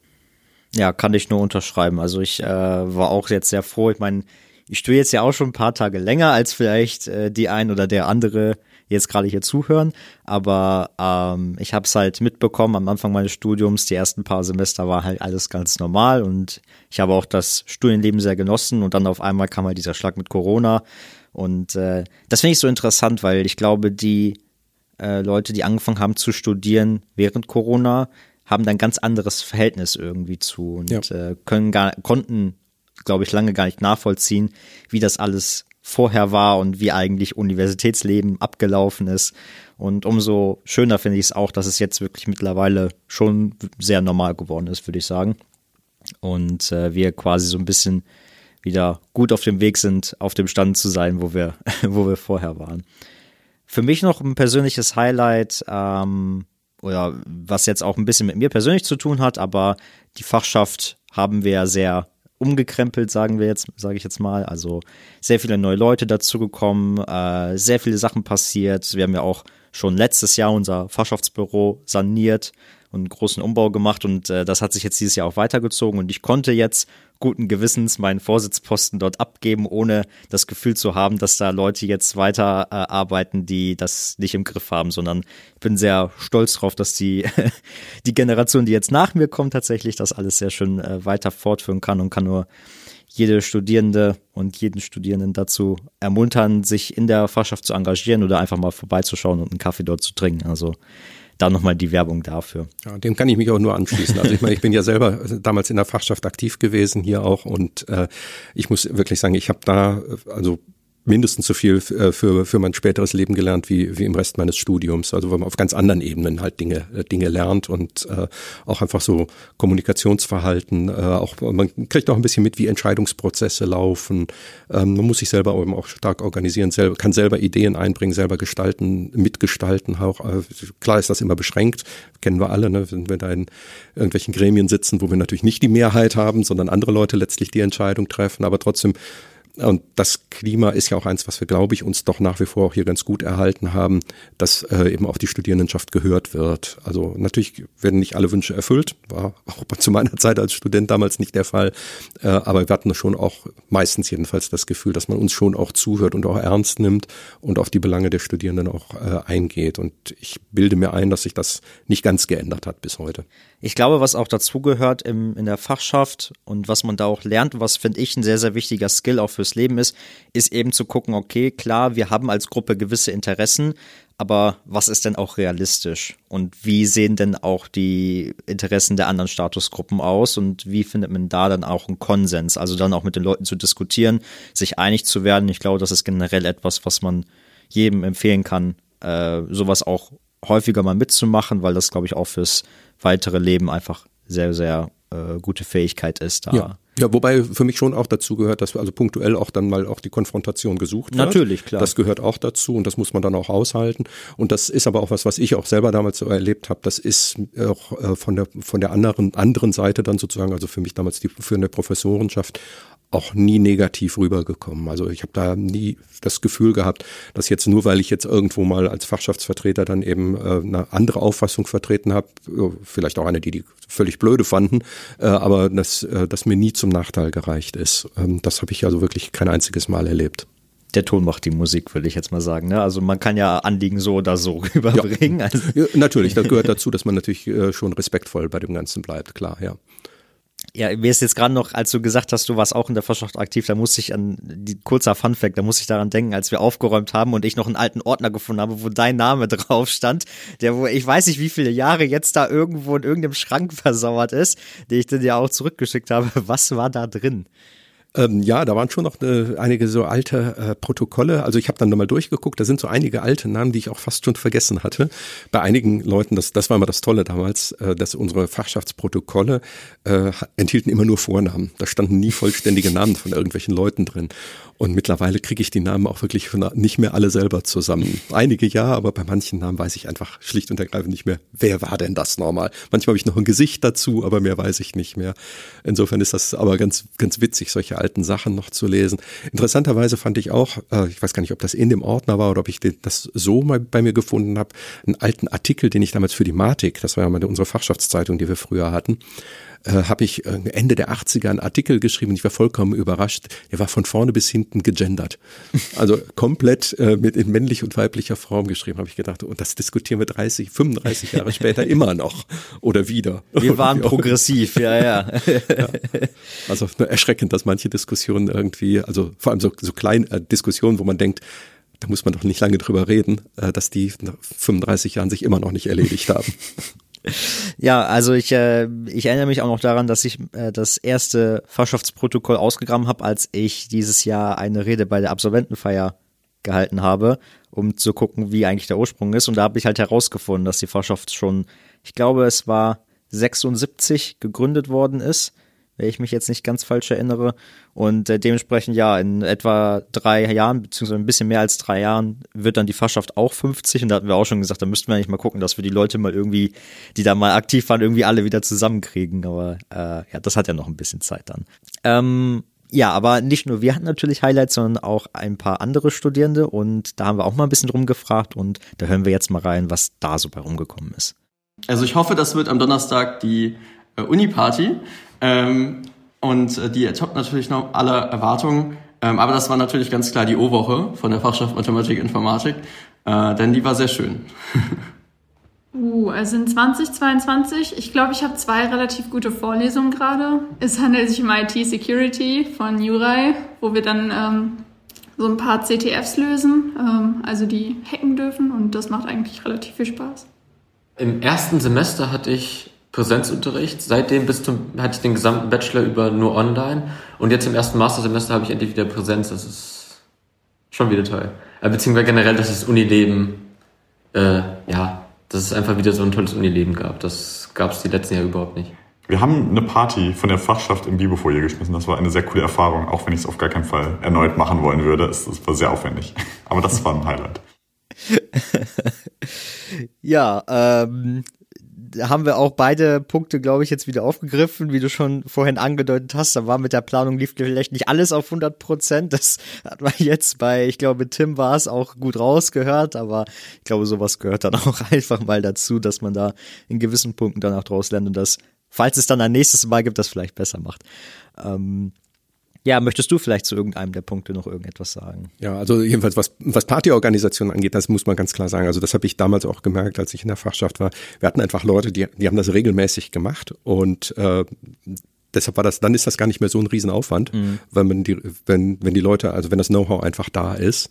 Ja, kann ich nur unterschreiben. Also ich äh, war auch jetzt sehr froh. Ich meine, ich studiere jetzt ja auch schon ein paar Tage länger als vielleicht äh, die ein oder der andere jetzt gerade hier zuhören. Aber ähm, ich habe es halt mitbekommen am Anfang meines Studiums, die ersten paar Semester war halt alles ganz normal und ich habe auch das Studienleben sehr genossen und dann auf einmal kam halt dieser Schlag mit Corona. Und äh, das finde ich so interessant, weil ich glaube, die äh, Leute, die angefangen haben zu studieren während Corona, haben dann ganz anderes Verhältnis irgendwie zu und ja. äh, können gar, konnten, glaube ich, lange gar nicht nachvollziehen, wie das alles vorher war und wie eigentlich Universitätsleben abgelaufen ist. Und umso schöner finde ich es auch, dass es jetzt wirklich mittlerweile schon sehr normal geworden ist, würde ich sagen. Und äh, wir quasi so ein bisschen wieder gut auf dem Weg sind, auf dem Stand zu sein, wo wir, wo wir vorher waren. Für mich noch ein persönliches Highlight, ähm, oder was jetzt auch ein bisschen mit mir persönlich zu tun hat, aber die Fachschaft haben wir sehr umgekrempelt, sagen wir jetzt, sage ich jetzt mal. Also sehr viele neue Leute dazugekommen, äh, sehr viele Sachen passiert. Wir haben ja auch schon letztes Jahr unser Fachschaftsbüro saniert und einen großen Umbau gemacht und äh, das hat sich jetzt dieses Jahr auch weitergezogen und ich konnte jetzt guten Gewissens meinen Vorsitzposten dort abgeben, ohne das Gefühl zu haben, dass da Leute jetzt weiter äh, arbeiten, die das nicht im Griff haben, sondern ich bin sehr stolz drauf, dass die, die Generation, die jetzt nach mir kommt, tatsächlich das alles sehr schön äh, weiter fortführen kann und kann nur jede Studierende und jeden Studierenden dazu ermuntern, sich in der Fachschaft zu engagieren oder einfach mal vorbeizuschauen und einen Kaffee dort zu trinken. Also da nochmal die Werbung dafür. Ja, dem kann ich mich auch nur anschließen. Also ich meine, ich bin ja selber damals in der Fachschaft aktiv gewesen hier auch und äh, ich muss wirklich sagen, ich habe da also mindestens so viel äh, für, für mein späteres Leben gelernt wie, wie im Rest meines Studiums. Also weil man auf ganz anderen Ebenen halt Dinge, äh, Dinge lernt und äh, auch einfach so Kommunikationsverhalten, äh, auch man kriegt auch ein bisschen mit, wie Entscheidungsprozesse laufen. Ähm, man muss sich selber eben auch stark organisieren, selber, kann selber Ideen einbringen, selber gestalten, mitgestalten. Auch, äh, klar ist das immer beschränkt, kennen wir alle, ne? wenn wir da in irgendwelchen Gremien sitzen, wo wir natürlich nicht die Mehrheit haben, sondern andere Leute letztlich die Entscheidung treffen, aber trotzdem und das Klima ist ja auch eins, was wir, glaube ich, uns doch nach wie vor auch hier ganz gut erhalten haben, dass äh, eben auch die Studierendenschaft gehört wird. Also natürlich werden nicht alle Wünsche erfüllt, war auch zu meiner Zeit als Student damals nicht der Fall. Äh, aber wir hatten schon auch meistens jedenfalls das Gefühl, dass man uns schon auch zuhört und auch ernst nimmt und auf die Belange der Studierenden auch äh, eingeht. Und ich bilde mir ein, dass sich das nicht ganz geändert hat bis heute. Ich glaube, was auch dazugehört in der Fachschaft und was man da auch lernt, was finde ich ein sehr, sehr wichtiger Skill auch fürs Leben ist, ist eben zu gucken, okay, klar, wir haben als Gruppe gewisse Interessen, aber was ist denn auch realistisch? Und wie sehen denn auch die Interessen der anderen Statusgruppen aus? Und wie findet man da dann auch einen Konsens? Also dann auch mit den Leuten zu diskutieren, sich einig zu werden. Ich glaube, das ist generell etwas, was man jedem empfehlen kann, äh, sowas auch häufiger mal mitzumachen, weil das, glaube ich, auch fürs weitere Leben einfach sehr, sehr äh, gute Fähigkeit ist, da ja. Ja, wobei für mich schon auch dazu gehört, dass also punktuell auch dann mal auch die Konfrontation gesucht wird. Natürlich, klar. Das gehört auch dazu und das muss man dann auch aushalten. Und das ist aber auch was, was ich auch selber damals so erlebt habe. Das ist auch äh, von der von der anderen anderen Seite dann sozusagen, also für mich damals die für eine Professorenschaft auch nie negativ rübergekommen. Also ich habe da nie das Gefühl gehabt, dass jetzt nur weil ich jetzt irgendwo mal als Fachschaftsvertreter dann eben äh, eine andere Auffassung vertreten habe, äh, vielleicht auch eine, die die völlig blöde fanden, äh, aber dass äh, das mir nie zum Nachteil gereicht ist. Ähm, das habe ich also wirklich kein einziges Mal erlebt der Ton macht die Musik, würde ich jetzt mal sagen. Ne? Also man kann ja Anliegen so oder so rüberbringen. Ja, also ja, natürlich, das gehört dazu, dass man natürlich äh, schon respektvoll bei dem Ganzen bleibt, klar, ja. Ja, mir ist jetzt gerade noch, als du gesagt hast, du warst auch in der Fachschaft aktiv, da musste ich an, die kurzer Funfact, da musste ich daran denken, als wir aufgeräumt haben und ich noch einen alten Ordner gefunden habe, wo dein Name drauf stand, der wo, ich weiß nicht, wie viele Jahre jetzt da irgendwo in irgendeinem Schrank versauert ist, den ich dir ja auch zurückgeschickt habe. Was war da drin? Ähm, ja, da waren schon noch äh, einige so alte äh, Protokolle. Also ich habe dann nochmal durchgeguckt, da sind so einige alte Namen, die ich auch fast schon vergessen hatte. Bei einigen Leuten, das, das war immer das Tolle damals, äh, dass unsere Fachschaftsprotokolle äh, enthielten immer nur Vornamen. Da standen nie vollständige Namen von irgendwelchen Leuten drin. Und mittlerweile kriege ich die Namen auch wirklich nicht mehr alle selber zusammen. Einige ja, aber bei manchen Namen weiß ich einfach schlicht und ergreifend nicht mehr, wer war denn das normal. Manchmal habe ich noch ein Gesicht dazu, aber mehr weiß ich nicht mehr. Insofern ist das aber ganz, ganz witzig, solche alten Sachen noch zu lesen. Interessanterweise fand ich auch, äh, ich weiß gar nicht, ob das in dem Ordner war oder ob ich das so mal bei mir gefunden habe, einen alten Artikel, den ich damals für die Matik, das war ja mal unsere Fachschaftszeitung, die wir früher hatten, äh, habe ich äh, Ende der 80er einen Artikel geschrieben. Ich war vollkommen überrascht. Er war von vorne bis hinten gegendert. Also komplett äh, mit in männlich und weiblicher Form geschrieben, habe ich gedacht. Und das diskutieren wir 30, 35 Jahre später immer noch oder wieder. Wir waren progressiv, ja, ja, ja. Also erschreckend, dass manche Diskussionen irgendwie, also vor allem so, so kleine äh, Diskussionen, wo man denkt, da muss man doch nicht lange drüber reden, äh, dass die nach 35 Jahren sich immer noch nicht erledigt haben. Ja, also ich, äh, ich erinnere mich auch noch daran, dass ich äh, das erste Fachschaftsprotokoll ausgegraben habe, als ich dieses Jahr eine Rede bei der Absolventenfeier gehalten habe, um zu gucken, wie eigentlich der Ursprung ist. Und da habe ich halt herausgefunden, dass die Fachschaft schon, ich glaube, es war 76 gegründet worden ist wenn ich mich jetzt nicht ganz falsch erinnere. Und äh, dementsprechend ja, in etwa drei Jahren, beziehungsweise ein bisschen mehr als drei Jahren, wird dann die Fachschaft auch 50. Und da hatten wir auch schon gesagt, da müssten wir eigentlich mal gucken, dass wir die Leute mal irgendwie, die da mal aktiv waren, irgendwie alle wieder zusammenkriegen. Aber äh, ja, das hat ja noch ein bisschen Zeit dann. Ähm, ja, aber nicht nur wir hatten natürlich Highlights, sondern auch ein paar andere Studierende und da haben wir auch mal ein bisschen drum gefragt und da hören wir jetzt mal rein, was da so bei rumgekommen ist. Also ich hoffe, das wird am Donnerstag die äh, Uni-Party. Ähm, und äh, die toppt natürlich noch alle Erwartungen. Ähm, aber das war natürlich ganz klar die O-Woche von der Fachschaft Mathematik Informatik, äh, denn die war sehr schön. Uh, also in 2022, ich glaube, ich habe zwei relativ gute Vorlesungen gerade. Es handelt sich um IT Security von Jurai, wo wir dann ähm, so ein paar CTFs lösen, ähm, also die hacken dürfen und das macht eigentlich relativ viel Spaß. Im ersten Semester hatte ich Präsenzunterricht. Seitdem bis zum, hatte ich den gesamten Bachelor über nur online. Und jetzt im ersten Mastersemester habe ich endlich wieder Präsenz. Das ist schon wieder toll. Äh, beziehungsweise generell, dass das Unileben, äh, ja, dass es einfach wieder so ein tolles Unileben gab. Das gab es die letzten Jahre überhaupt nicht. Wir haben eine Party von der Fachschaft im Bibofoyer geschmissen. Das war eine sehr coole Erfahrung, auch wenn ich es auf gar keinen Fall erneut machen wollen würde. Es, es war sehr aufwendig. Aber das war ein Highlight. ja, ähm, haben wir auch beide Punkte, glaube ich, jetzt wieder aufgegriffen, wie du schon vorhin angedeutet hast. Da war mit der Planung lief vielleicht nicht alles auf 100 Prozent. Das hat man jetzt bei, ich glaube, Tim war es auch gut rausgehört, aber ich glaube, sowas gehört dann auch einfach mal dazu, dass man da in gewissen Punkten dann auch draus lernt und das, falls es dann ein nächstes Mal gibt, das vielleicht besser macht. Ähm, ja, möchtest du vielleicht zu irgendeinem der Punkte noch irgendetwas sagen? Ja, also jedenfalls was, was Partyorganisation angeht, das muss man ganz klar sagen. Also das habe ich damals auch gemerkt, als ich in der Fachschaft war. Wir hatten einfach Leute, die, die haben das regelmäßig gemacht und äh, deshalb war das, dann ist das gar nicht mehr so ein Riesenaufwand, mhm. weil man die, wenn, wenn die Leute, also wenn das Know-how einfach da ist,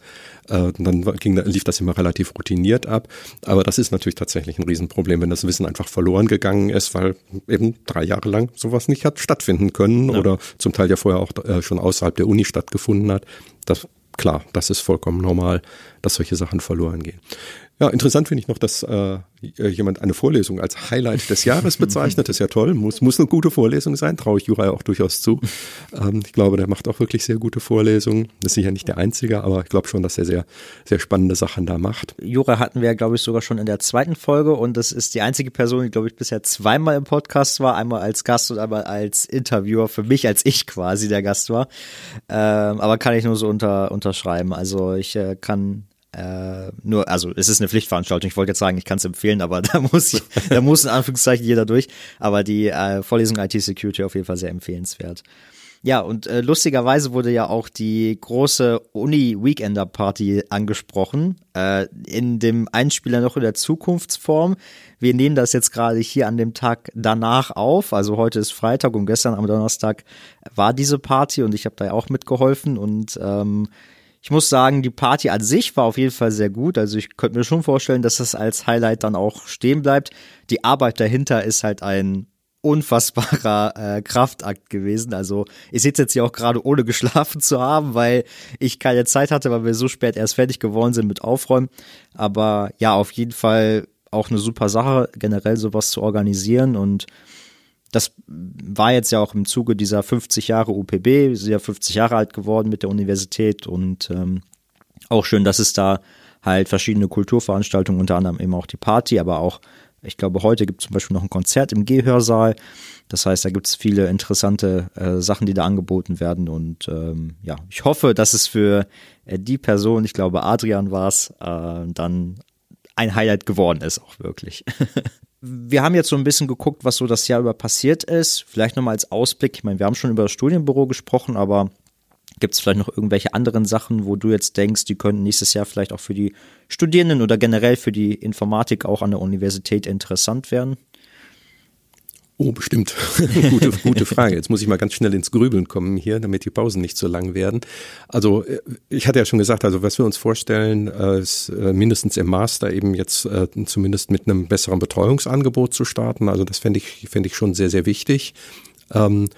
äh, dann ging, lief das immer relativ routiniert ab. Aber das ist natürlich tatsächlich ein Riesenproblem, wenn das Wissen einfach verloren gegangen ist, weil eben drei Jahre lang sowas nicht hat stattfinden können ja. oder zum Teil ja vorher auch äh, schon außerhalb der Uni stattgefunden hat. Das, klar, das ist vollkommen normal, dass solche Sachen verloren gehen. Ja, interessant finde ich noch, dass äh, jemand eine Vorlesung als Highlight des Jahres bezeichnet. Das ist ja toll. Muss, muss eine gute Vorlesung sein, traue ich Jura auch durchaus zu. Ähm, ich glaube, der macht auch wirklich sehr gute Vorlesungen. Das ist sicher nicht der einzige, aber ich glaube schon, dass er sehr, sehr spannende Sachen da macht. Jura hatten wir, glaube ich, sogar schon in der zweiten Folge und das ist die einzige Person, die, glaube ich, bisher zweimal im Podcast war. Einmal als Gast und einmal als Interviewer für mich, als ich quasi der Gast war. Ähm, aber kann ich nur so unter, unterschreiben. Also ich äh, kann äh, nur, also es ist eine Pflichtveranstaltung. Ich wollte jetzt sagen, ich kann es empfehlen, aber da muss da muss in Anführungszeichen jeder durch. Aber die äh, Vorlesung IT Security auf jeden Fall sehr empfehlenswert. Ja, und äh, lustigerweise wurde ja auch die große Uni-Weekender-Party angesprochen, äh, in dem Einspieler noch in der Zukunftsform. Wir nehmen das jetzt gerade hier an dem Tag danach auf, also heute ist Freitag und gestern am Donnerstag war diese Party und ich habe da ja auch mitgeholfen und ähm, ich muss sagen, die Party an sich war auf jeden Fall sehr gut. Also ich könnte mir schon vorstellen, dass das als Highlight dann auch stehen bleibt. Die Arbeit dahinter ist halt ein unfassbarer äh, Kraftakt gewesen. Also ich sitze jetzt hier auch gerade ohne geschlafen zu haben, weil ich keine Zeit hatte, weil wir so spät erst fertig geworden sind mit Aufräumen. Aber ja, auf jeden Fall auch eine super Sache, generell sowas zu organisieren und das war jetzt ja auch im Zuge dieser 50 Jahre UPB, ist ja 50 Jahre alt geworden mit der Universität und ähm, auch schön, dass es da halt verschiedene Kulturveranstaltungen, unter anderem eben auch die Party, aber auch, ich glaube, heute gibt es zum Beispiel noch ein Konzert im Gehörsaal. Das heißt, da gibt es viele interessante äh, Sachen, die da angeboten werden. Und ähm, ja, ich hoffe, dass es für äh, die Person, ich glaube, Adrian war es, äh, dann ein Highlight geworden ist, auch wirklich. wir haben jetzt so ein bisschen geguckt, was so das Jahr über passiert ist. Vielleicht nochmal als Ausblick. Ich meine, wir haben schon über das Studienbüro gesprochen, aber gibt es vielleicht noch irgendwelche anderen Sachen, wo du jetzt denkst, die könnten nächstes Jahr vielleicht auch für die Studierenden oder generell für die Informatik auch an der Universität interessant werden? Oh, bestimmt. gute, gute Frage. Jetzt muss ich mal ganz schnell ins Grübeln kommen hier, damit die Pausen nicht so lang werden. Also äh, ich hatte ja schon gesagt, also was wir uns vorstellen, äh, ist äh, mindestens im Master eben jetzt zumindest mit einem besseren Betreuungsangebot zu starten. Also das fände ich, fände ich schon sehr, sehr wichtig. Ähm,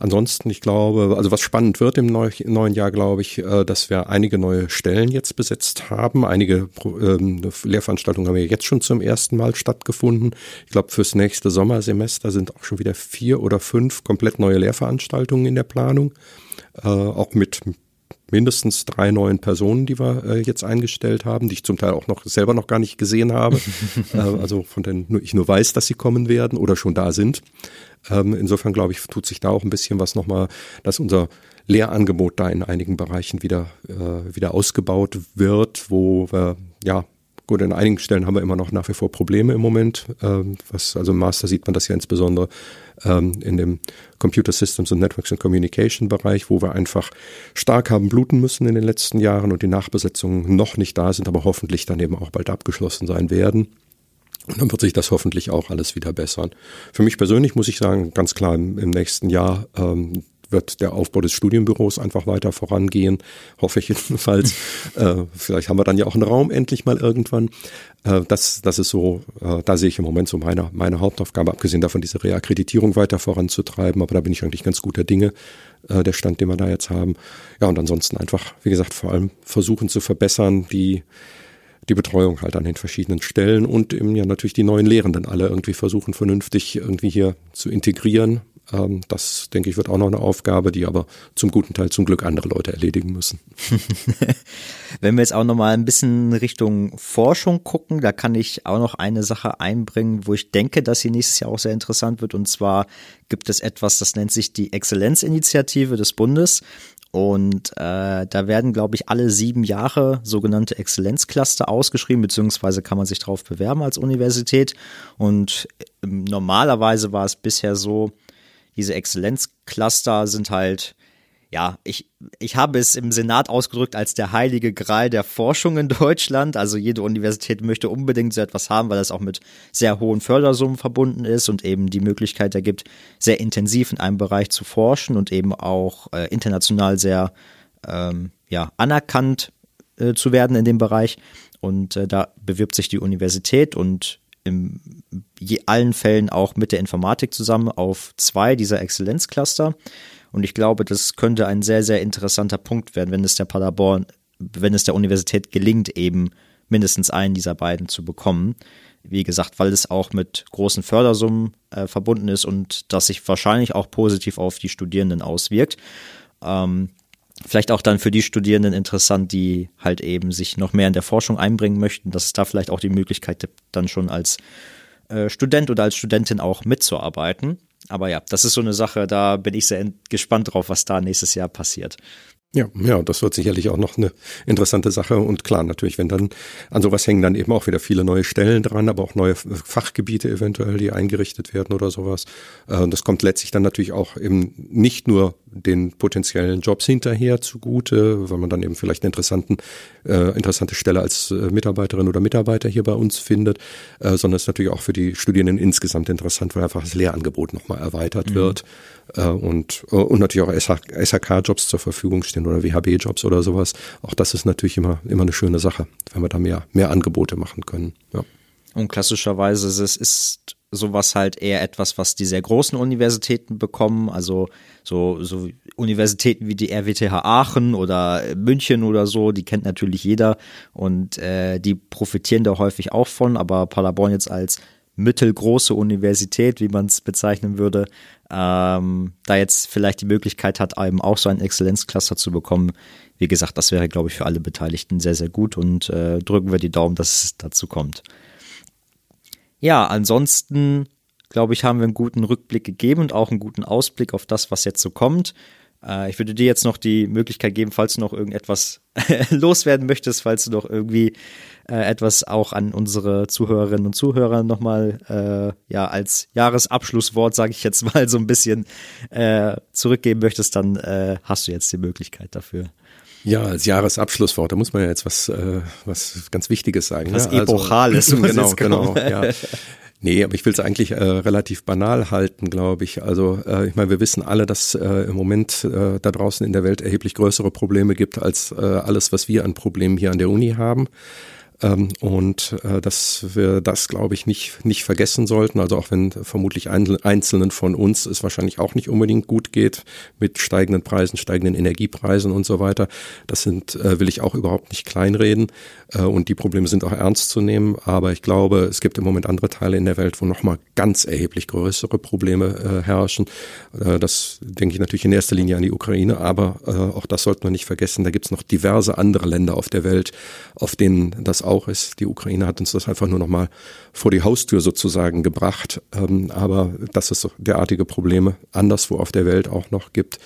Ansonsten, ich glaube, also was spannend wird im neuen Jahr, glaube ich, äh, dass wir einige neue Stellen jetzt besetzt haben. Einige ähm, Lehrveranstaltungen haben ja jetzt schon zum ersten Mal stattgefunden. Ich glaube, fürs nächste Sommersemester sind auch schon wieder vier oder fünf komplett neue Lehrveranstaltungen in der Planung. Äh, auch mit mindestens drei neuen Personen, die wir äh, jetzt eingestellt haben, die ich zum Teil auch noch selber noch gar nicht gesehen habe. äh, also von denen ich nur weiß, dass sie kommen werden oder schon da sind. Ähm, insofern glaube ich, tut sich da auch ein bisschen was nochmal, dass unser Lehrangebot da in einigen Bereichen wieder, äh, wieder ausgebaut wird, wo wir ja Gut, an einigen Stellen haben wir immer noch nach wie vor Probleme im Moment. Ähm, was, also im Master sieht man das ja insbesondere in dem Computer Systems und Networks and Communication Bereich, wo wir einfach stark haben bluten müssen in den letzten Jahren und die Nachbesetzungen noch nicht da sind, aber hoffentlich dann eben auch bald abgeschlossen sein werden. Und dann wird sich das hoffentlich auch alles wieder bessern. Für mich persönlich muss ich sagen, ganz klar im, im nächsten Jahr ähm, wird der Aufbau des Studienbüros einfach weiter vorangehen, hoffe ich jedenfalls. äh, vielleicht haben wir dann ja auch einen Raum endlich mal irgendwann. Äh, das, das ist so, äh, da sehe ich im Moment so meine, meine Hauptaufgabe, abgesehen davon, diese Reakkreditierung weiter voranzutreiben, aber da bin ich eigentlich ganz guter Dinge, äh, der Stand, den wir da jetzt haben. Ja, und ansonsten einfach, wie gesagt, vor allem versuchen zu verbessern, die die Betreuung halt an den verschiedenen Stellen und eben ja natürlich die neuen Lehrenden alle irgendwie versuchen, vernünftig irgendwie hier zu integrieren ähm, das, denke ich, wird auch noch eine Aufgabe, die aber zum guten Teil zum Glück andere Leute erledigen müssen. Wenn wir jetzt auch noch mal ein bisschen Richtung Forschung gucken, da kann ich auch noch eine Sache einbringen, wo ich denke, dass sie nächstes Jahr auch sehr interessant wird. Und zwar gibt es etwas, das nennt sich die Exzellenzinitiative des Bundes. Und äh, da werden, glaube ich, alle sieben Jahre sogenannte Exzellenzcluster ausgeschrieben, beziehungsweise kann man sich darauf bewerben als Universität. Und äh, normalerweise war es bisher so, diese Exzellenzcluster sind halt, ja, ich, ich habe es im Senat ausgedrückt als der heilige Gral der Forschung in Deutschland. Also jede Universität möchte unbedingt so etwas haben, weil das auch mit sehr hohen Fördersummen verbunden ist und eben die Möglichkeit ergibt, sehr intensiv in einem Bereich zu forschen und eben auch äh, international sehr ähm, ja, anerkannt äh, zu werden in dem Bereich. Und äh, da bewirbt sich die Universität und in allen Fällen auch mit der Informatik zusammen auf zwei dieser Exzellenzcluster. Und ich glaube, das könnte ein sehr, sehr interessanter Punkt werden, wenn es der Paderborn, wenn es der Universität gelingt, eben mindestens einen dieser beiden zu bekommen. Wie gesagt, weil es auch mit großen Fördersummen äh, verbunden ist und das sich wahrscheinlich auch positiv auf die Studierenden auswirkt. Ähm, vielleicht auch dann für die Studierenden interessant, die halt eben sich noch mehr in der Forschung einbringen möchten, dass es da vielleicht auch die Möglichkeit gibt, dann schon als äh, Student oder als Studentin auch mitzuarbeiten. Aber ja, das ist so eine Sache, da bin ich sehr gespannt drauf, was da nächstes Jahr passiert. Ja, ja, das wird sicherlich auch noch eine interessante Sache. Und klar, natürlich, wenn dann an sowas hängen dann eben auch wieder viele neue Stellen dran, aber auch neue Fachgebiete eventuell, die eingerichtet werden oder sowas. Äh, das kommt letztlich dann natürlich auch eben nicht nur den potenziellen Jobs hinterher zugute, weil man dann eben vielleicht eine interessanten, äh, interessante Stelle als äh, Mitarbeiterin oder Mitarbeiter hier bei uns findet, äh, sondern es ist natürlich auch für die Studierenden insgesamt interessant, weil einfach das Lehrangebot nochmal erweitert mhm. wird äh, und, äh, und natürlich auch SHK-Jobs zur Verfügung stehen oder WHB-Jobs oder sowas. Auch das ist natürlich immer, immer eine schöne Sache, wenn wir da mehr, mehr Angebote machen können. Ja. Und klassischerweise ist es ist sowas halt eher etwas, was die sehr großen Universitäten bekommen, also so, so Universitäten wie die RWTH Aachen oder München oder so, die kennt natürlich jeder und äh, die profitieren da häufig auch von, aber Paderborn jetzt als mittelgroße Universität, wie man es bezeichnen würde, ähm, da jetzt vielleicht die Möglichkeit hat, eben auch so ein Exzellenzcluster zu bekommen. Wie gesagt, das wäre, glaube ich, für alle Beteiligten sehr, sehr gut und äh, drücken wir die Daumen, dass es dazu kommt. Ja, ansonsten, glaube ich, haben wir einen guten Rückblick gegeben und auch einen guten Ausblick auf das, was jetzt so kommt. Äh, ich würde dir jetzt noch die Möglichkeit geben, falls du noch irgendetwas loswerden möchtest, falls du noch irgendwie äh, etwas auch an unsere Zuhörerinnen und Zuhörer nochmal äh, ja als Jahresabschlusswort, sage ich jetzt mal, so ein bisschen äh, zurückgeben möchtest, dann äh, hast du jetzt die Möglichkeit dafür. Ja, als Jahresabschlusswort, da muss man ja jetzt was, äh, was ganz Wichtiges sagen. Was ne? Epochales. Also, genau, genau. Ja. Nee, aber ich will es eigentlich äh, relativ banal halten, glaube ich. Also äh, ich meine, wir wissen alle, dass äh, im Moment äh, da draußen in der Welt erheblich größere Probleme gibt als äh, alles, was wir an Problemen hier an der Uni haben. Ähm, und äh, dass wir das, glaube ich, nicht, nicht vergessen sollten. Also auch wenn vermutlich Einzelnen von uns es wahrscheinlich auch nicht unbedingt gut geht mit steigenden Preisen, steigenden Energiepreisen und so weiter. Das sind, äh, will ich auch überhaupt nicht kleinreden. Äh, und die Probleme sind auch ernst zu nehmen. Aber ich glaube, es gibt im Moment andere Teile in der Welt, wo nochmal ganz erheblich größere Probleme herrschen. das denke ich natürlich in erster Linie an die Ukraine. Aber auch das sollte man nicht vergessen. Da gibt es noch diverse andere Länder auf der Welt, auf denen das auch ist. Die Ukraine hat uns das einfach nur noch mal vor die Haustür sozusagen gebracht. Ähm, aber dass es derartige Probleme anderswo auf der Welt auch noch gibt,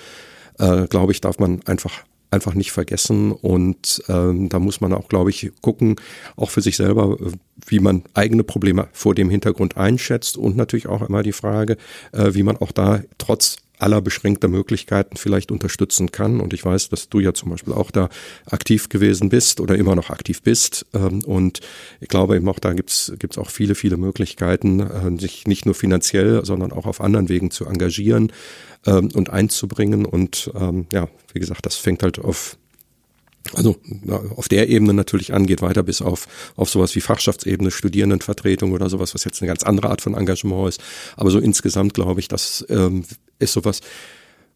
äh, glaube ich, darf man einfach einfach nicht vergessen und ähm, da muss man auch, glaube ich, gucken, auch für sich selber, wie man eigene Probleme vor dem Hintergrund einschätzt und natürlich auch immer die Frage, äh, wie man auch da trotz aller beschränkter Möglichkeiten vielleicht unterstützen kann. Und ich weiß, dass du ja zum Beispiel auch da aktiv gewesen bist oder immer noch aktiv bist. Ähm, und ich glaube eben auch da gibt's gibt's auch viele, viele Möglichkeiten, äh, sich nicht nur finanziell, sondern auch auf anderen Wegen zu engagieren ähm, und einzubringen. Und ähm, ja, wie gesagt, das fängt halt auf also auf der Ebene natürlich angeht, weiter bis auf, auf sowas wie Fachschaftsebene, Studierendenvertretung oder sowas, was jetzt eine ganz andere Art von Engagement ist. Aber so insgesamt glaube ich, das ähm, ist sowas,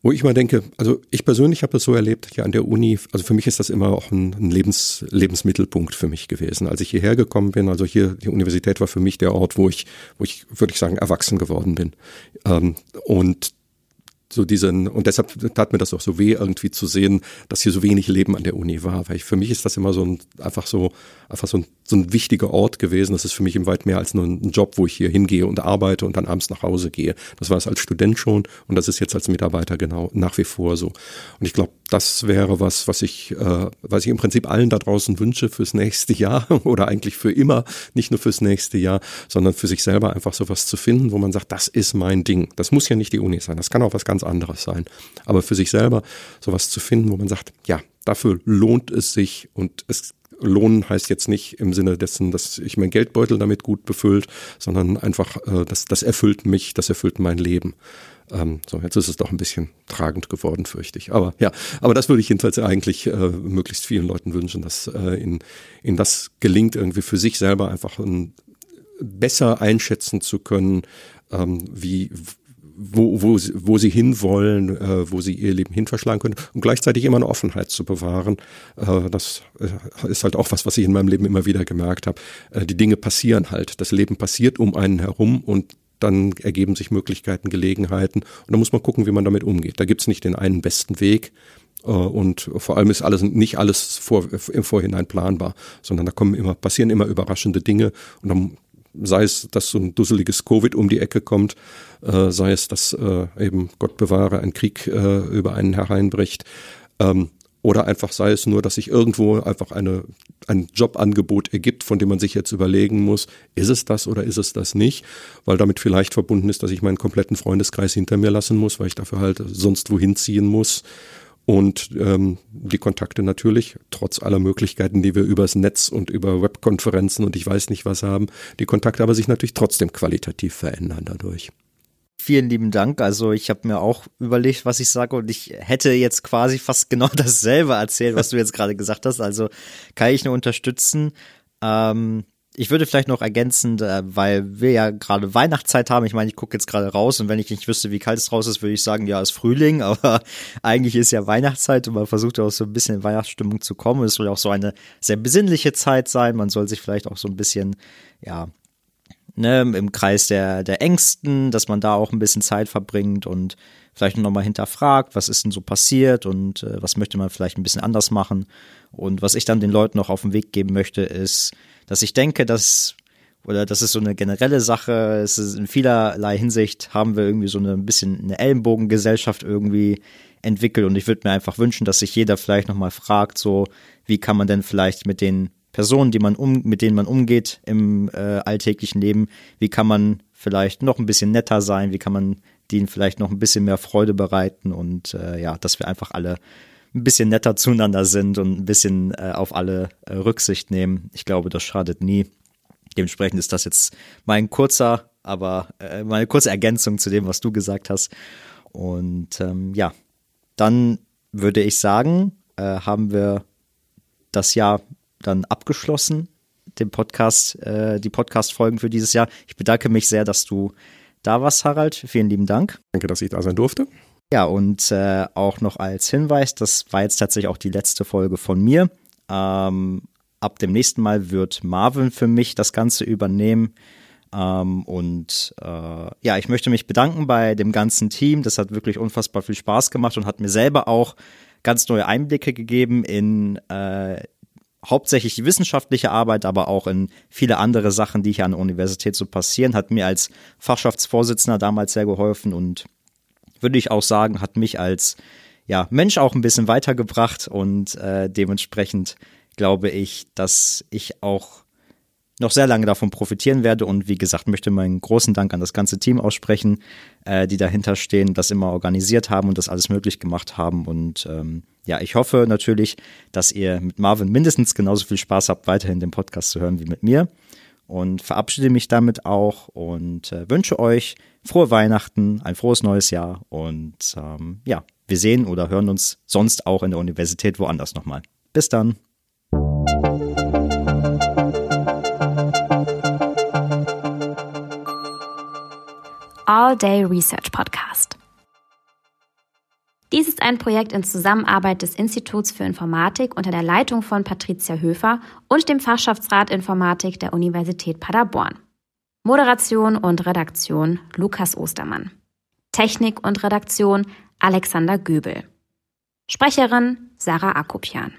wo ich mal denke, also ich persönlich habe es so erlebt, ja an der Uni, also für mich ist das immer auch ein, ein Lebens, Lebensmittelpunkt für mich gewesen. Als ich hierher gekommen bin, also hier, die Universität war für mich der Ort, wo ich, wo ich, würde ich sagen, erwachsen geworden bin. Ähm, und so diesen, und deshalb tat mir das auch so weh, irgendwie zu sehen, dass hier so wenig Leben an der Uni war. Weil ich, für mich ist das immer so ein, einfach so, einfach so ein, so ein wichtiger Ort gewesen. Das ist für mich im weit mehr als nur ein Job, wo ich hier hingehe und arbeite und dann abends nach Hause gehe. Das war es als Student schon und das ist jetzt als Mitarbeiter genau nach wie vor so. Und ich glaube, das wäre was, was ich, äh, was ich im Prinzip allen da draußen wünsche fürs nächste Jahr oder eigentlich für immer, nicht nur fürs nächste Jahr, sondern für sich selber einfach sowas zu finden, wo man sagt, das ist mein Ding. Das muss ja nicht die Uni sein, das kann auch was ganz anderes sein. Aber für sich selber sowas zu finden, wo man sagt, ja, dafür lohnt es sich und es Lohnen heißt jetzt nicht im Sinne dessen, dass ich mein Geldbeutel damit gut befüllt, sondern einfach, äh, das, das erfüllt mich, das erfüllt mein Leben. Ähm, so, jetzt ist es doch ein bisschen tragend geworden, fürchte ich. Aber ja, aber das würde ich jedenfalls eigentlich äh, möglichst vielen Leuten wünschen, dass äh, in, in das gelingt, irgendwie für sich selber einfach ein, besser einschätzen zu können, ähm, wie wo, wo, wo sie hinwollen, äh, wo sie ihr Leben hin verschlagen können und gleichzeitig immer eine Offenheit zu bewahren. Äh, das äh, ist halt auch was, was ich in meinem Leben immer wieder gemerkt habe. Äh, die Dinge passieren halt. Das Leben passiert um einen herum und dann ergeben sich Möglichkeiten, Gelegenheiten und da muss man gucken, wie man damit umgeht. Da gibt's nicht den einen besten Weg äh, und vor allem ist alles nicht alles vor, im Vorhinein planbar, sondern da kommen immer passieren immer überraschende Dinge und dann sei es, dass so ein dusseliges Covid um die Ecke kommt, äh, sei es, dass äh, eben Gott bewahre ein Krieg äh, über einen hereinbricht. Ähm, oder einfach sei es nur, dass sich irgendwo einfach eine, ein Jobangebot ergibt, von dem man sich jetzt überlegen muss, ist es das oder ist es das nicht? Weil damit vielleicht verbunden ist, dass ich meinen kompletten Freundeskreis hinter mir lassen muss, weil ich dafür halt sonst wohin ziehen muss. Und ähm, die Kontakte natürlich, trotz aller Möglichkeiten, die wir übers Netz und über Webkonferenzen und ich weiß nicht was haben, die Kontakte aber sich natürlich trotzdem qualitativ verändern dadurch. Vielen lieben Dank. Also ich habe mir auch überlegt, was ich sage und ich hätte jetzt quasi fast genau dasselbe erzählt, was du jetzt gerade gesagt hast. Also kann ich nur unterstützen. Ähm, ich würde vielleicht noch ergänzen, äh, weil wir ja gerade Weihnachtszeit haben. Ich meine, ich gucke jetzt gerade raus und wenn ich nicht wüsste, wie kalt es raus ist, würde ich sagen, ja, es ist Frühling, aber eigentlich ist ja Weihnachtszeit und man versucht auch so ein bisschen in Weihnachtsstimmung zu kommen. Es soll auch so eine sehr besinnliche Zeit sein. Man soll sich vielleicht auch so ein bisschen, ja, ne, im Kreis der, der Ängsten, dass man da auch ein bisschen Zeit verbringt und vielleicht nochmal hinterfragt, was ist denn so passiert und äh, was möchte man vielleicht ein bisschen anders machen. Und was ich dann den Leuten noch auf den Weg geben möchte, ist, dass ich denke, dass oder das ist so eine generelle Sache. Es ist in vielerlei Hinsicht haben wir irgendwie so eine ein bisschen eine Ellenbogengesellschaft irgendwie entwickelt und ich würde mir einfach wünschen, dass sich jeder vielleicht nochmal fragt, so wie kann man denn vielleicht mit den Personen, die man um, mit denen man umgeht im äh, alltäglichen Leben, wie kann man vielleicht noch ein bisschen netter sein, wie kann man denen vielleicht noch ein bisschen mehr Freude bereiten und äh, ja, dass wir einfach alle ein bisschen netter zueinander sind und ein bisschen äh, auf alle äh, Rücksicht nehmen. Ich glaube, das schadet nie. Dementsprechend ist das jetzt mein kurzer, aber äh, meine kurze Ergänzung zu dem, was du gesagt hast. Und ähm, ja, dann würde ich sagen, äh, haben wir das Jahr dann abgeschlossen, den Podcast, äh, die Podcast-Folgen für dieses Jahr. Ich bedanke mich sehr, dass du da warst, Harald. Vielen lieben Dank. Danke, dass ich da sein durfte. Ja, und äh, auch noch als Hinweis, das war jetzt tatsächlich auch die letzte Folge von mir. Ähm, ab dem nächsten Mal wird Marvin für mich das Ganze übernehmen. Ähm, und äh, ja, ich möchte mich bedanken bei dem ganzen Team. Das hat wirklich unfassbar viel Spaß gemacht und hat mir selber auch ganz neue Einblicke gegeben in äh, hauptsächlich die wissenschaftliche Arbeit, aber auch in viele andere Sachen, die hier an der Universität so passieren. Hat mir als Fachschaftsvorsitzender damals sehr geholfen und würde ich auch sagen, hat mich als ja, Mensch auch ein bisschen weitergebracht und äh, dementsprechend glaube ich, dass ich auch noch sehr lange davon profitieren werde und wie gesagt, möchte meinen großen Dank an das ganze Team aussprechen, äh, die dahinter stehen, das immer organisiert haben und das alles möglich gemacht haben und ähm, ja, ich hoffe natürlich, dass ihr mit Marvin mindestens genauso viel Spaß habt, weiterhin den Podcast zu hören wie mit mir und verabschiede mich damit auch und äh, wünsche euch frohe Weihnachten, ein frohes neues Jahr und ähm, ja, wir sehen oder hören uns sonst auch in der Universität woanders nochmal. Bis dann. All Day Research Podcast. Dies ist ein Projekt in Zusammenarbeit des Instituts für Informatik unter der Leitung von Patricia Höfer und dem Fachschaftsrat Informatik der Universität Paderborn. Moderation und Redaktion Lukas Ostermann. Technik und Redaktion Alexander Göbel. Sprecherin Sarah Akopian.